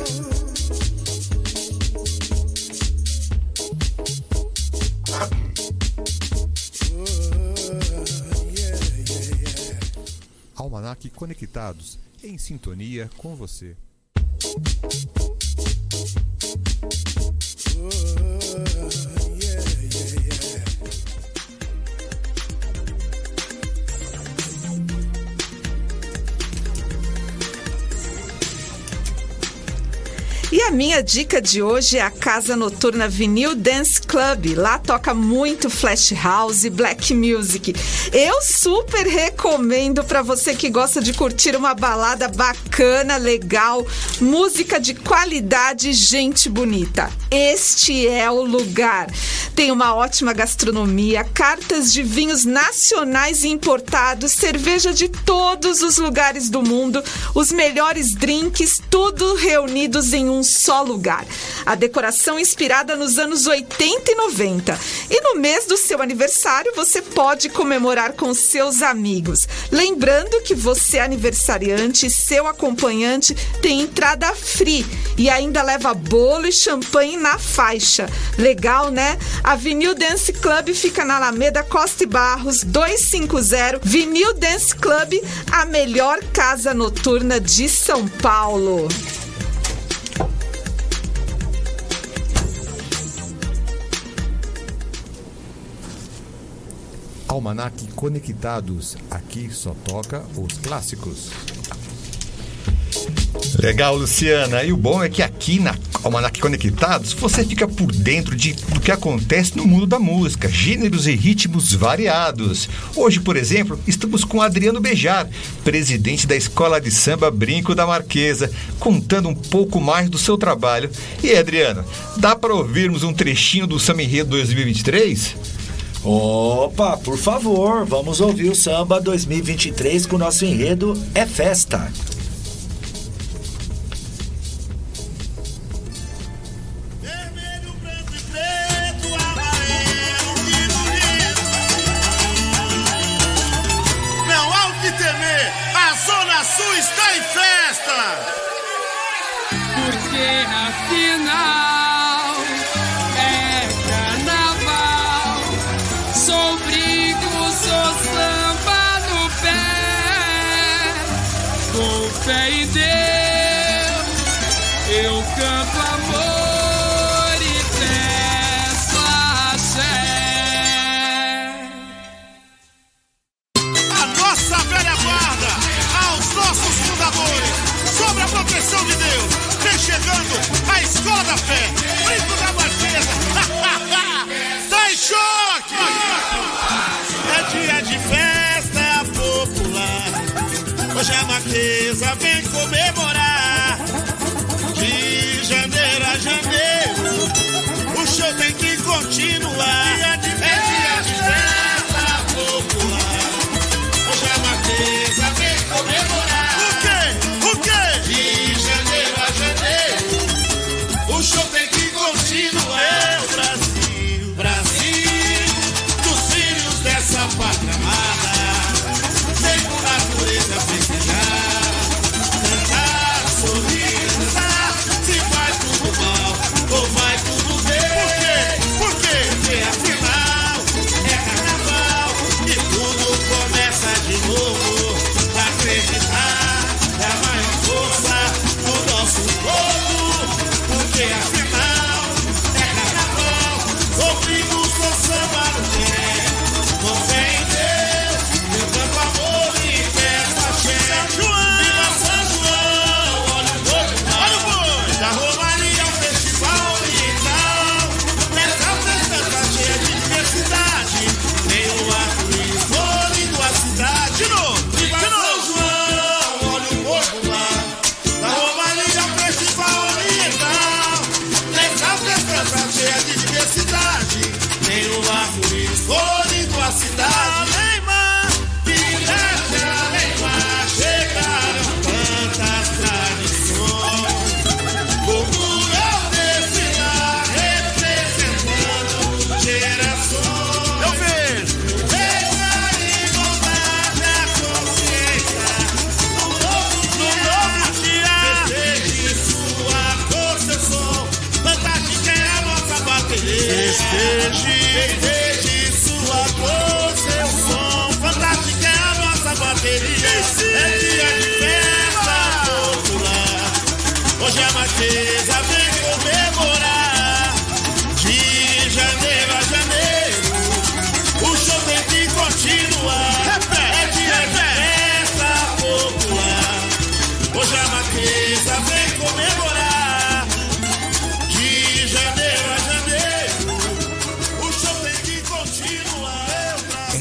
Almanac Conectados, em sintonia com você. E a minha dica de hoje é a Casa Noturna Vinil Dance Club. Lá toca muito flash house, black music. Eu super recomendo para você que gosta de curtir uma balada bacana, legal, música de qualidade, gente bonita. Este é o lugar. Tem uma ótima gastronomia, cartas de vinhos nacionais e importados, cerveja de todos os lugares do mundo, os melhores drinks, tudo reunidos em um só lugar. A decoração inspirada nos anos 80 e 90. E no mês do seu aniversário, você pode comemorar com seus amigos. Lembrando que você, aniversariante e seu acompanhante, tem entrada free e ainda leva bolo e champanhe na faixa. Legal, né? A Vinil Dance Club fica na Alameda Costa e Barros 250. Vinil Dance Club, a melhor casa noturna de São Paulo. Almanac Conectados, aqui só toca os clássicos. Legal, Luciana. E o bom é que aqui na Almanac Conectados você fica por dentro de, do que acontece no mundo da música, gêneros e ritmos variados. Hoje, por exemplo, estamos com Adriano Bejar, presidente da Escola de Samba Brinco da Marquesa, contando um pouco mais do seu trabalho. E Adriano, dá para ouvirmos um trechinho do Samba Enredo 2023? Opa, por favor, vamos ouvir o samba 2023 com o nosso enredo É Festa.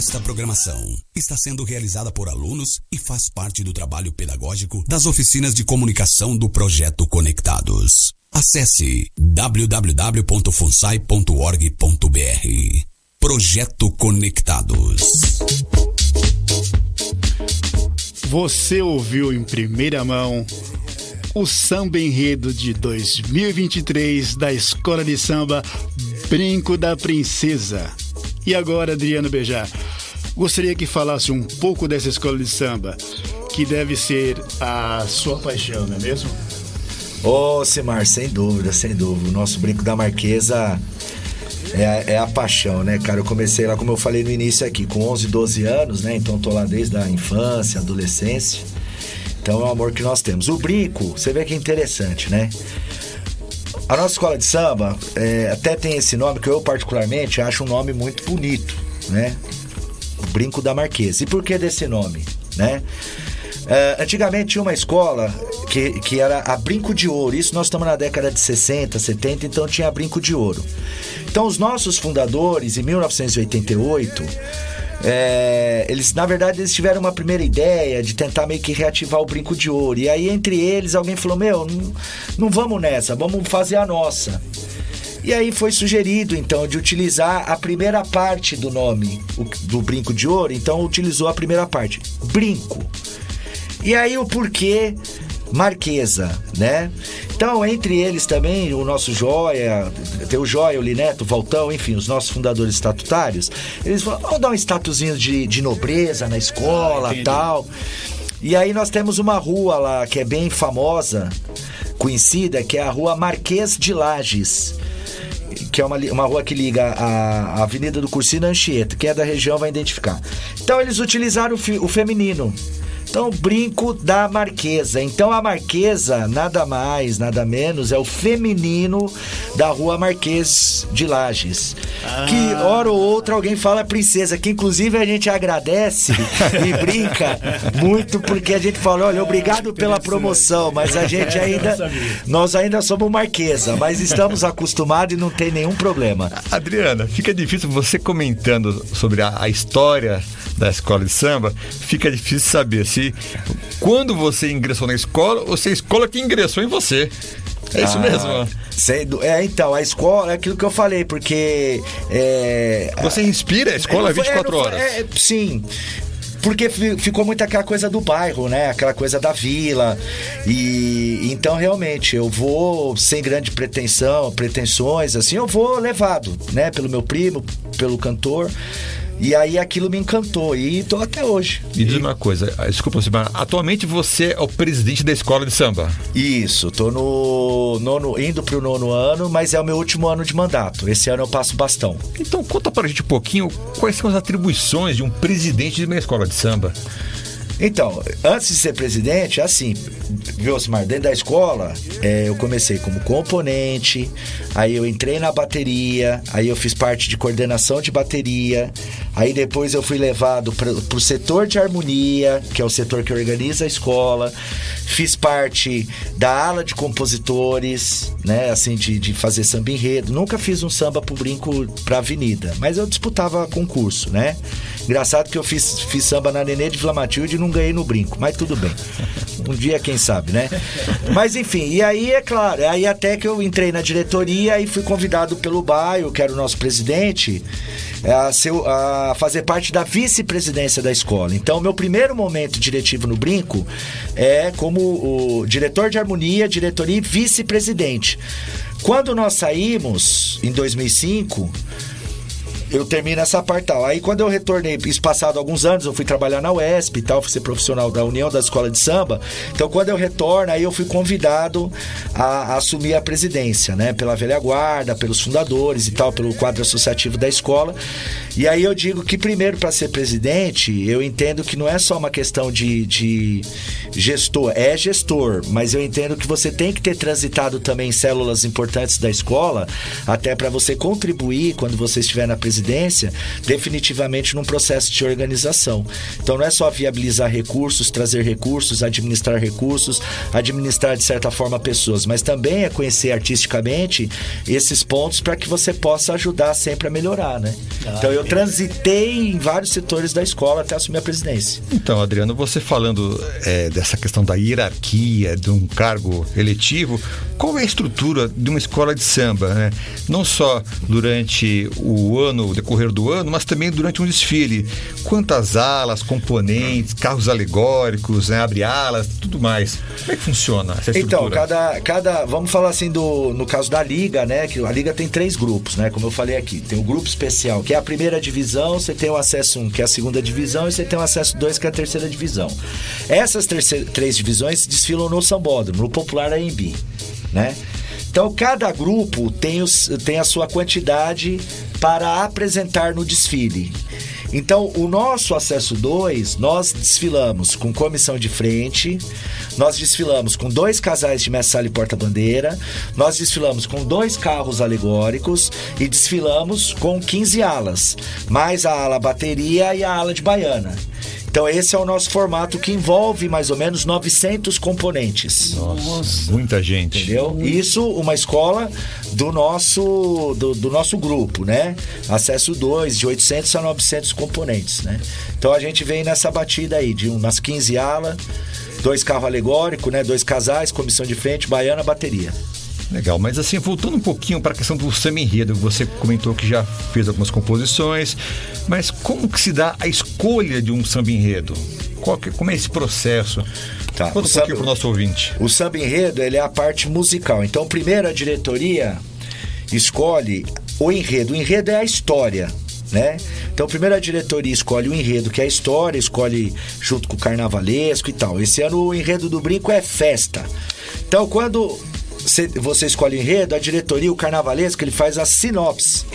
Esta programação está sendo realizada por alunos e faz parte do trabalho pedagógico das oficinas de comunicação do projeto Conectados. Acesse www.funsai.org.br. Projeto Conectados. Você ouviu em primeira mão o samba enredo de 2023 da Escola de Samba Brinco da Princesa. E agora, Adriano Bejar, gostaria que falasse um pouco dessa escola de samba, que deve ser a sua paixão, não é mesmo? Ô, Simar, sem dúvida, sem dúvida. O nosso Brinco da Marquesa é, a- é a paixão, né, cara? Eu comecei lá, como eu falei no início aqui, com 11, 12 anos, né? Então tô lá desde a infância, adolescência. Então é o amor que nós temos. O Brinco, você vê que é interessante, né? A nossa escola de samba é, até tem esse nome que eu particularmente acho um nome muito bonito, né? Brinco da Marquesa. E por que desse nome, né? É, antigamente tinha uma escola que, que era a Brinco de Ouro. Isso nós estamos na década de 60, 70, então tinha a Brinco de Ouro. Então os nossos fundadores, em 1988, é, eles, na verdade, eles tiveram uma primeira ideia de tentar meio que reativar o Brinco de Ouro. E aí, entre eles, alguém falou: Meu, não, não vamos nessa, vamos fazer a nossa. E aí foi sugerido, então, de utilizar a primeira parte do nome do Brinco de Ouro. Então, utilizou a primeira parte, Brinco. E aí o porquê Marquesa, né? Então, entre eles também, o nosso Joia, tem o Joia, o Lineto, o Valtão, enfim, os nossos fundadores estatutários, eles falaram, vamos dar um statuzinho de, de nobreza na escola entendi. tal. E aí nós temos uma rua lá que é bem famosa, conhecida, que é a rua Marquês de Lages que é uma, uma rua que liga a, a Avenida do Cursino Anchieta. Quem é da região vai identificar. Então eles utilizaram o, fi- o feminino. Então, brinco da Marquesa. Então, a Marquesa, nada mais, nada menos, é o feminino da rua Marquês de Lages. Que, hora ou outra, alguém fala princesa, que inclusive a gente agradece e brinca muito, porque a gente fala: olha, obrigado pela promoção, mas a gente ainda. Nós ainda somos Marquesa, mas estamos acostumados e não tem nenhum problema. Adriana, fica difícil você comentando sobre a, a história da escola de samba, fica difícil saber se quando você ingressou na escola ou se a escola que ingressou em você. É isso Ah, mesmo. sem dú- é, então, a escola, é aquilo que eu falei, porque. É, Você inspira a escola não foi- 24 não foi- horas. é, sim. Porque fi- ficou muito aquela coisa do bairro, né? Aquela coisa da vila. E então, realmente, eu vou sem grande pretensão, pretensões, assim, eu vou levado, né? Pelo meu primo, pelo cantor. E aí aquilo me encantou. E tô até hoje. Me diz uma coisa, ah, desculpa, Silmar, atualmente você é o presidente da escola de samba. Isso, tô no nono, indo pro nono ano, mas é o meu último ano de mandato. Esse ano eu passo bastão. Então conta pra gente um pouquinho quais são as atribuições de um presidente de uma escola de samba. Então, antes de ser presidente, assim, viu, Osmar, dentro da escola, é, eu comecei como componente, aí eu entrei na bateria, aí eu fiz parte de coordenação de bateria, aí depois eu fui levado para o setor de harmonia, que é o setor que organiza a escola, fiz parte da ala de compositores, né, assim, de, de fazer samba enredo. Nunca fiz um samba pro brinco pra avenida, mas eu disputava concurso, né? Engraçado que eu fiz, fiz samba na Nenê de Vila Matilde e não ganhei no brinco, mas tudo bem. Um dia, quem sabe, né? Mas enfim, e aí é claro, aí até que eu entrei na diretoria e fui convidado pelo Baio, que era o nosso presidente, a, ser a fazer parte da vice-presidência da escola. Então, meu primeiro momento diretivo no Brinco é como o diretor de harmonia, diretoria e vice-presidente. Quando nós saímos, em 2005, eu termino essa parte tal. Aí quando eu retornei, isso passado alguns anos, eu fui trabalhar na UESP e tal, fui ser profissional da União da Escola de Samba. Então quando eu retorno, aí eu fui convidado a, a assumir a presidência, né? Pela velha guarda, pelos fundadores e tal, pelo quadro associativo da escola. E aí eu digo que primeiro para ser presidente, eu entendo que não é só uma questão de, de gestor, é gestor, mas eu entendo que você tem que ter transitado também células importantes da escola, até para você contribuir quando você estiver na presidência, definitivamente num processo de organização. Então não é só viabilizar recursos, trazer recursos, administrar recursos, administrar de certa forma pessoas, mas também é conhecer artisticamente esses pontos para que você possa ajudar sempre a melhorar, né? então eu transitei em vários setores da escola até assumir a presidência. Então, Adriano, você falando é, dessa questão da hierarquia, de um cargo eletivo, qual é a estrutura de uma escola de samba, né? Não só durante o ano, decorrer do ano, mas também durante um desfile. Quantas alas, componentes, carros alegóricos, né? abre alas, tudo mais. Como é que funciona essa estrutura? Então, cada, cada. Vamos falar assim do. No caso da Liga, né? Que a Liga tem três grupos, né? Como eu falei aqui. Tem o grupo especial, que é a primeira divisão, você tem o acesso 1, que é a segunda divisão, e você tem o acesso 2, que é a terceira divisão. Essas terceira, três divisões desfilam no Sambódromo, no popular AMB, né? Então, cada grupo tem, os, tem a sua quantidade para apresentar no desfile. Então, o nosso acesso 2, nós desfilamos com comissão de frente, nós desfilamos com dois casais de mestre e porta-bandeira, nós desfilamos com dois carros alegóricos e desfilamos com 15 alas, mais a ala bateria e a ala de baiana. Então esse é o nosso formato que envolve mais ou menos 900 componentes. Nossa, muita gente. Entendeu? Isso uma escola do nosso do, do nosso grupo, né? Acesso 2, de 800 a 900 componentes, né? Então a gente vem nessa batida aí de umas 15 alas, dois carros alegóricos, né? Dois casais, comissão de frente, baiana, bateria. Legal, mas assim, voltando um pouquinho para a questão do samba enredo, você comentou que já fez algumas composições, mas como que se dá a escolha de um samba enredo? Que, como é esse processo? Tá, Conta um samba- pouquinho para o nosso ouvinte. O samba enredo, ele é a parte musical. Então, primeiro a diretoria escolhe o enredo. O enredo é a história, né? Então, primeiro a diretoria escolhe o enredo, que é a história, escolhe junto com o carnavalesco e tal. Esse ano o enredo do brinco é festa. Então, quando você escolhe enredo, a diretoria, o carnavalesco, ele faz a sinopse.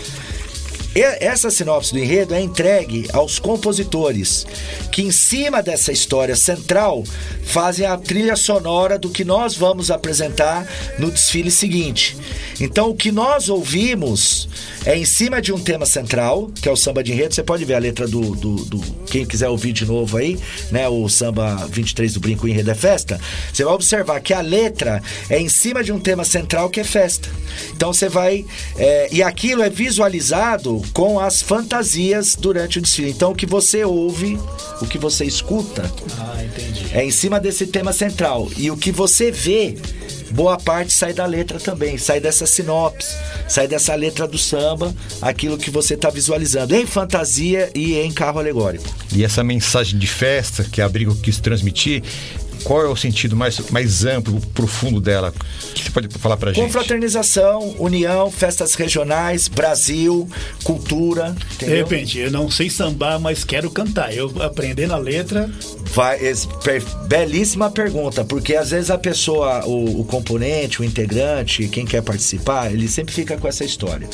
Essa sinopse do enredo é entregue aos compositores, que em cima dessa história central fazem a trilha sonora do que nós vamos apresentar no desfile seguinte. Então, o que nós ouvimos é em cima de um tema central, que é o samba de enredo. Você pode ver a letra do. do- do- quem quiser ouvir de novo aí, né? O samba 23 do Brinco Enredo é Festa. Você vai observar que a letra é em cima de um tema central que é festa. Então você vai. é, e aquilo é visualizado com as fantasias durante o desfile. Então o que você ouve, o que você escuta, Ah, entendi. é em cima desse tema central. E o que você vê, boa parte sai da letra também, sai dessa sinopse, sai dessa letra do samba, aquilo que você está visualizando em fantasia e em carro alegórico. E essa mensagem de festa que a Abrigo quis transmitir, qual é o sentido mais, mais amplo, profundo dela? O que você pode falar pra gente? Confraternização, união, festas regionais, Brasil, cultura, De entendeu? repente, eu não sei sambar, mas quero cantar. Eu aprendendo a letra, Vai, es- per- belíssima pergunta, porque às vezes a pessoa, o, o componente, o integrante, quem quer participar, ele sempre fica com essa história.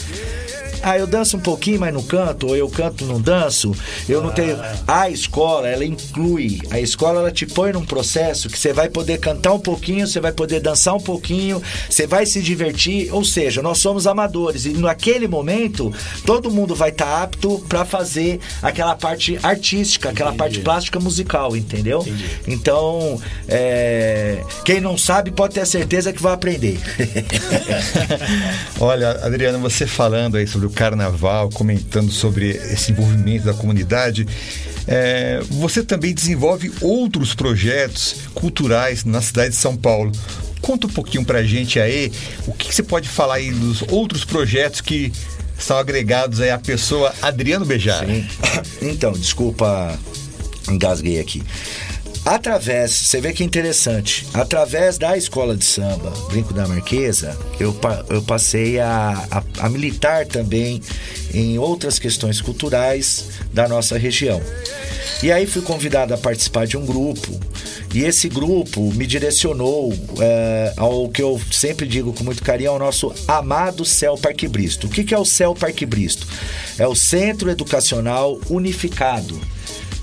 Ah, eu danço um pouquinho, mas não canto, ou eu canto não danço, eu não tenho. A escola, ela inclui. A escola, ela te põe num processo que você vai poder cantar um pouquinho, você vai poder dançar um pouquinho, você vai se divertir. Ou seja, nós somos amadores e naquele momento todo mundo vai estar apto para fazer aquela parte artística, aquela parte plástica musical, entendeu? Então, é, quem não sabe pode ter certeza que vai aprender. Olha, Adriano, você falando aí sobre o carnaval, comentando sobre esse envolvimento da comunidade, é, você também desenvolve outros projetos culturais na cidade de São Paulo. Conta um pouquinho pra gente aí, o que, que você pode falar aí dos outros projetos que são agregados aí à pessoa Adriano Bejar. Sim. Então, desculpa, engasguei aqui. Através, você vê que interessante, através da escola de samba, Brinco da Marquesa, eu, eu passei a, a- a militar também em outras questões culturais da nossa região. E aí fui convidado a participar de um grupo, e esse grupo me direcionou é, ao que eu sempre digo com muito carinho, ao nosso amado Céu Parque Bristo. O que, que é o Céu Parque Bristo? É o Centro Educacional Unificado.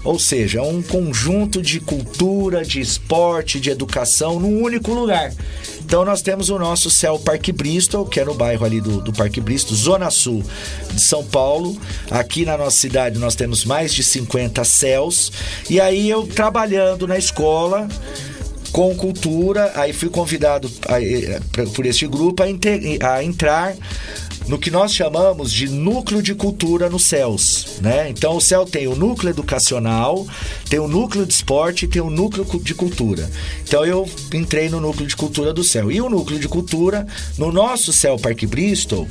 Ou seja, um conjunto de cultura, de esporte, de educação num único lugar. Então nós temos o nosso Céu Parque Bristol, que é no bairro ali do, do Parque Bristol, Zona Sul de São Paulo. Aqui na nossa cidade nós temos mais de 50 céus. E aí eu trabalhando na escola com cultura, aí fui convidado a- eh, por este grupo a, inte- a entrar no que nós chamamos de núcleo de cultura nos céus, né? Então o céu tem o núcleo educacional, tem o núcleo de esporte e tem o núcleo de cultura. Então eu entrei no núcleo de cultura do céu. E o núcleo de cultura, no nosso Céu Parque Bristol,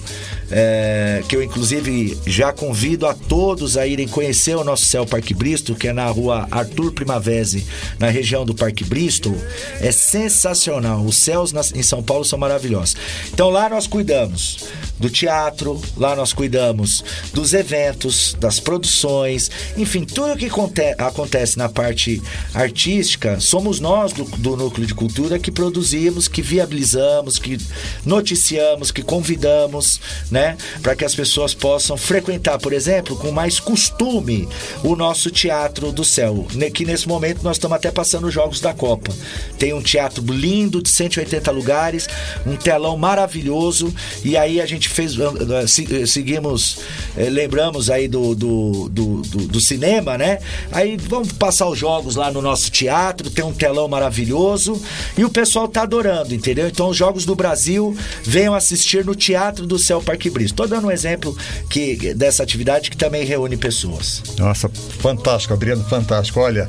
é, que eu inclusive já convido a todos a irem conhecer o nosso Céu Parque Bristol, que é na rua Arthur Primavese, na região do Parque Bristol, é sensacional. Os céus em São Paulo são maravilhosos. Então lá nós cuidamos do teatro, lá nós cuidamos dos eventos, das produções, enfim, tudo que conte- acontece na parte artística, somos nós do, do Núcleo de Cultura que produzimos, que viabilizamos, que noticiamos, que convidamos, né, para que as pessoas possam frequentar, por exemplo, com mais costume o nosso Teatro do Céu, que nesse momento nós estamos até passando os Jogos da Copa. Tem um teatro lindo de 180 lugares, um telão maravilhoso, e aí a gente fez, ah, ah, se- eh, seguimos, eh, lembramos aí do, do, do, do- do cinema, né? Aí vamos passar os jogos lá no nosso teatro, tem um telão maravilhoso, e o pessoal tá adorando, entendeu? Então os Jogos do Brasil venham assistir no Teatro do Céu Parque Bristol. Tô dando um exemplo que, dessa atividade que também reúne pessoas. Nossa, fantástico, Adriano, fantástico. Olha,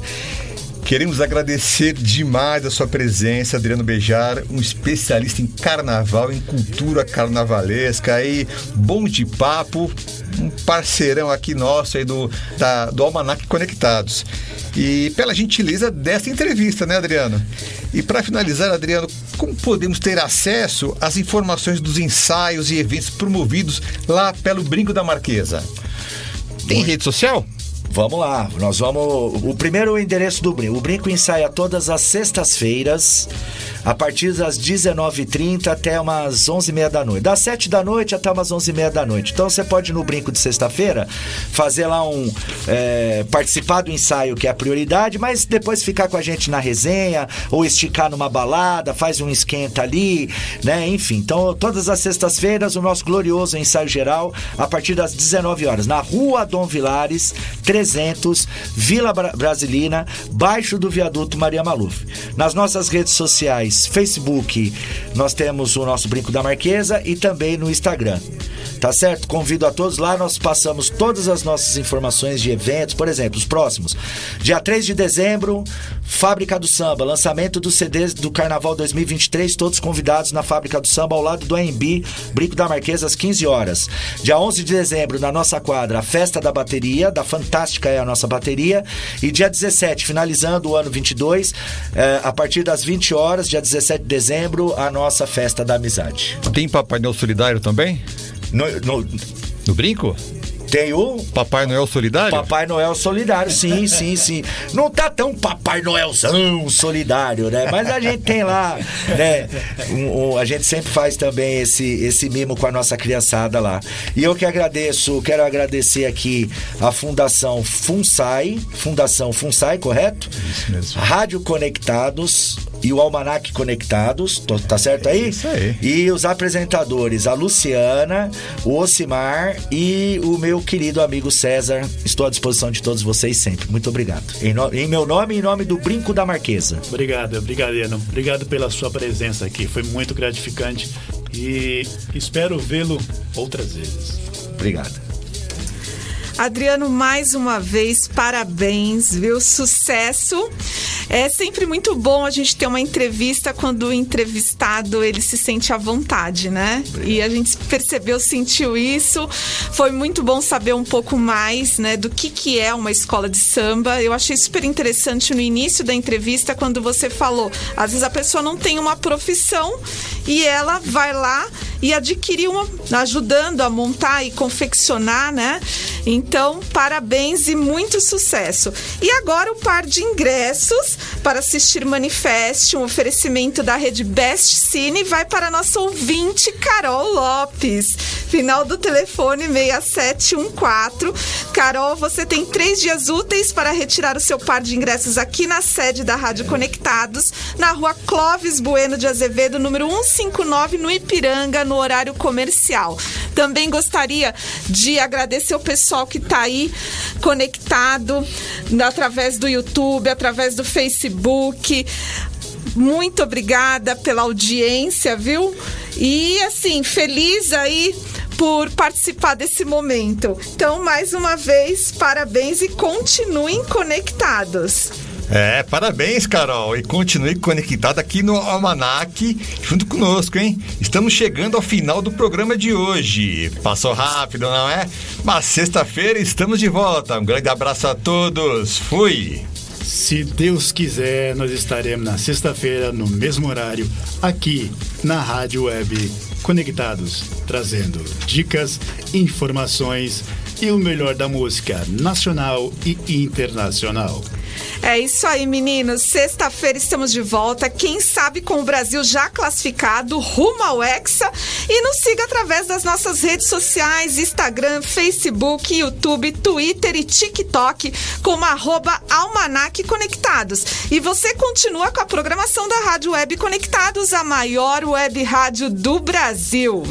queremos agradecer demais a sua presença, Adriano Beijar, um especialista em carnaval, em cultura carnavalesca, aí, bom de papo, um parceirão aqui nosso aí do, da, do Almanac Conectados. E pela gentileza dessa entrevista, né, Adriano? E para finalizar, Adriano, como podemos ter acesso às informações dos ensaios e eventos promovidos lá pelo Brinco da Marquesa? Tem rede social? Vamos lá, nós vamos. O primeiro endereço do Brinco. O Brinco ensaia todas as sextas-feiras, a partir das 19h30 até umas 11h30 da noite. Das 7 da noite até umas 11h30 da noite. Então você pode ir no Brinco de sexta-feira, fazer lá um. é, participar do ensaio, que é a prioridade, mas depois ficar com a gente na resenha, ou esticar numa balada, faz um esquenta ali, né? Enfim, então todas as sextas-feiras, o nosso glorioso ensaio geral, a partir das 19 horas, na Rua Dom Vilares, 300, Vila Bra- Brasilina, baixo do viaduto Maria Maluf. Nas nossas redes sociais, Facebook, nós temos o nosso Brinco da Marquesa e também no Instagram. Tá certo? Convido a todos lá, nós passamos todas as nossas informações de eventos, por exemplo, os próximos. Dia 3 de dezembro, Fábrica do Samba, lançamento dos CDs do Carnaval 2023, todos convidados na Fábrica do Samba ao lado do AMB, Brinco da Marquesa às 15 horas. Dia 11 de dezembro, na nossa quadra, a Festa da Bateria, da Fantástica é a nossa bateria, e dia 17, finalizando o ano 22, eh, a partir das 20 horas, dia 17 de dezembro, a nossa Festa da Amizade. Tem Papai Noel Solidário também? No, no- No brinco? Tem o Papai Noel Solidário? Papai Noel solidário, sim, sim, sim. Não tá tão Papai Noelzão solidário, né? Mas a gente tem lá, né? um- um- a gente sempre faz também esse, esse mimo com a nossa criançada lá. E eu que agradeço, quero agradecer aqui a Fundação FUNSAI, Fundação FUNSAI, correto? Isso mesmo. Rádio Conectados e o Almanac Conectados, tô- tá certo aí? Isso aí. E os apresentadores, a Luciana, o Ocimar e o meu querido amigo César. Estou à disposição de todos vocês sempre. Muito obrigado. Em, no- em meu nome e em nome do Brinco da Marquesa. Obrigado, obrigado, Iano. Obrigado pela sua presença aqui. Foi muito gratificante e espero vê-lo outras vezes. Obrigado. Adriano, mais uma vez, parabéns, viu? Sucesso. É sempre muito bom a gente ter uma entrevista quando o entrevistado ele se sente à vontade, né? E a gente percebeu, sentiu isso. Foi muito bom saber um pouco mais, né, do que que é uma escola de samba. Eu achei super interessante no início da entrevista quando você falou, às vezes a pessoa não tem uma profissão e ela vai lá e adquirir uma, ajudando a montar e confeccionar, né? Então, parabéns e muito sucesso. E agora o par de ingressos para assistir Manifest, um oferecimento da rede Best Cine, vai para nossa ouvinte Carol Lopes. Final do telefone 6714. Carol, você tem três dias úteis para retirar o seu par de ingressos aqui na sede da Rádio Conectados, na rua Clóvis Bueno de Azevedo, número 159, no Ipiranga, no horário comercial. Também gostaria de agradecer o pessoal que está aí conectado através do YouTube, através do Facebook. Muito obrigada pela audiência, viu? E assim, feliz aí por participar desse momento. Então, mais uma vez, parabéns e continuem conectados. É, parabéns, Carol. E continue conectado aqui no Almanac, junto conosco, hein? Estamos chegando ao final do programa de hoje. Passou rápido, não é? Mas sexta-feira estamos de volta. Um grande abraço a todos. Fui! Se Deus quiser, nós estaremos na sexta-feira, no mesmo horário, aqui na Rádio Web Conectados, trazendo dicas, informações e o melhor da música nacional e internacional. É isso aí, meninos. Sexta-feira estamos de volta. Quem sabe com o Brasil já classificado rumo ao Hexa. E nos siga através das nossas redes sociais: Instagram, Facebook, YouTube, Twitter e TikTok, como arroba Almanac Conectados. E você continua com a programação da Rádio Web Conectados, a maior web rádio do Brasil.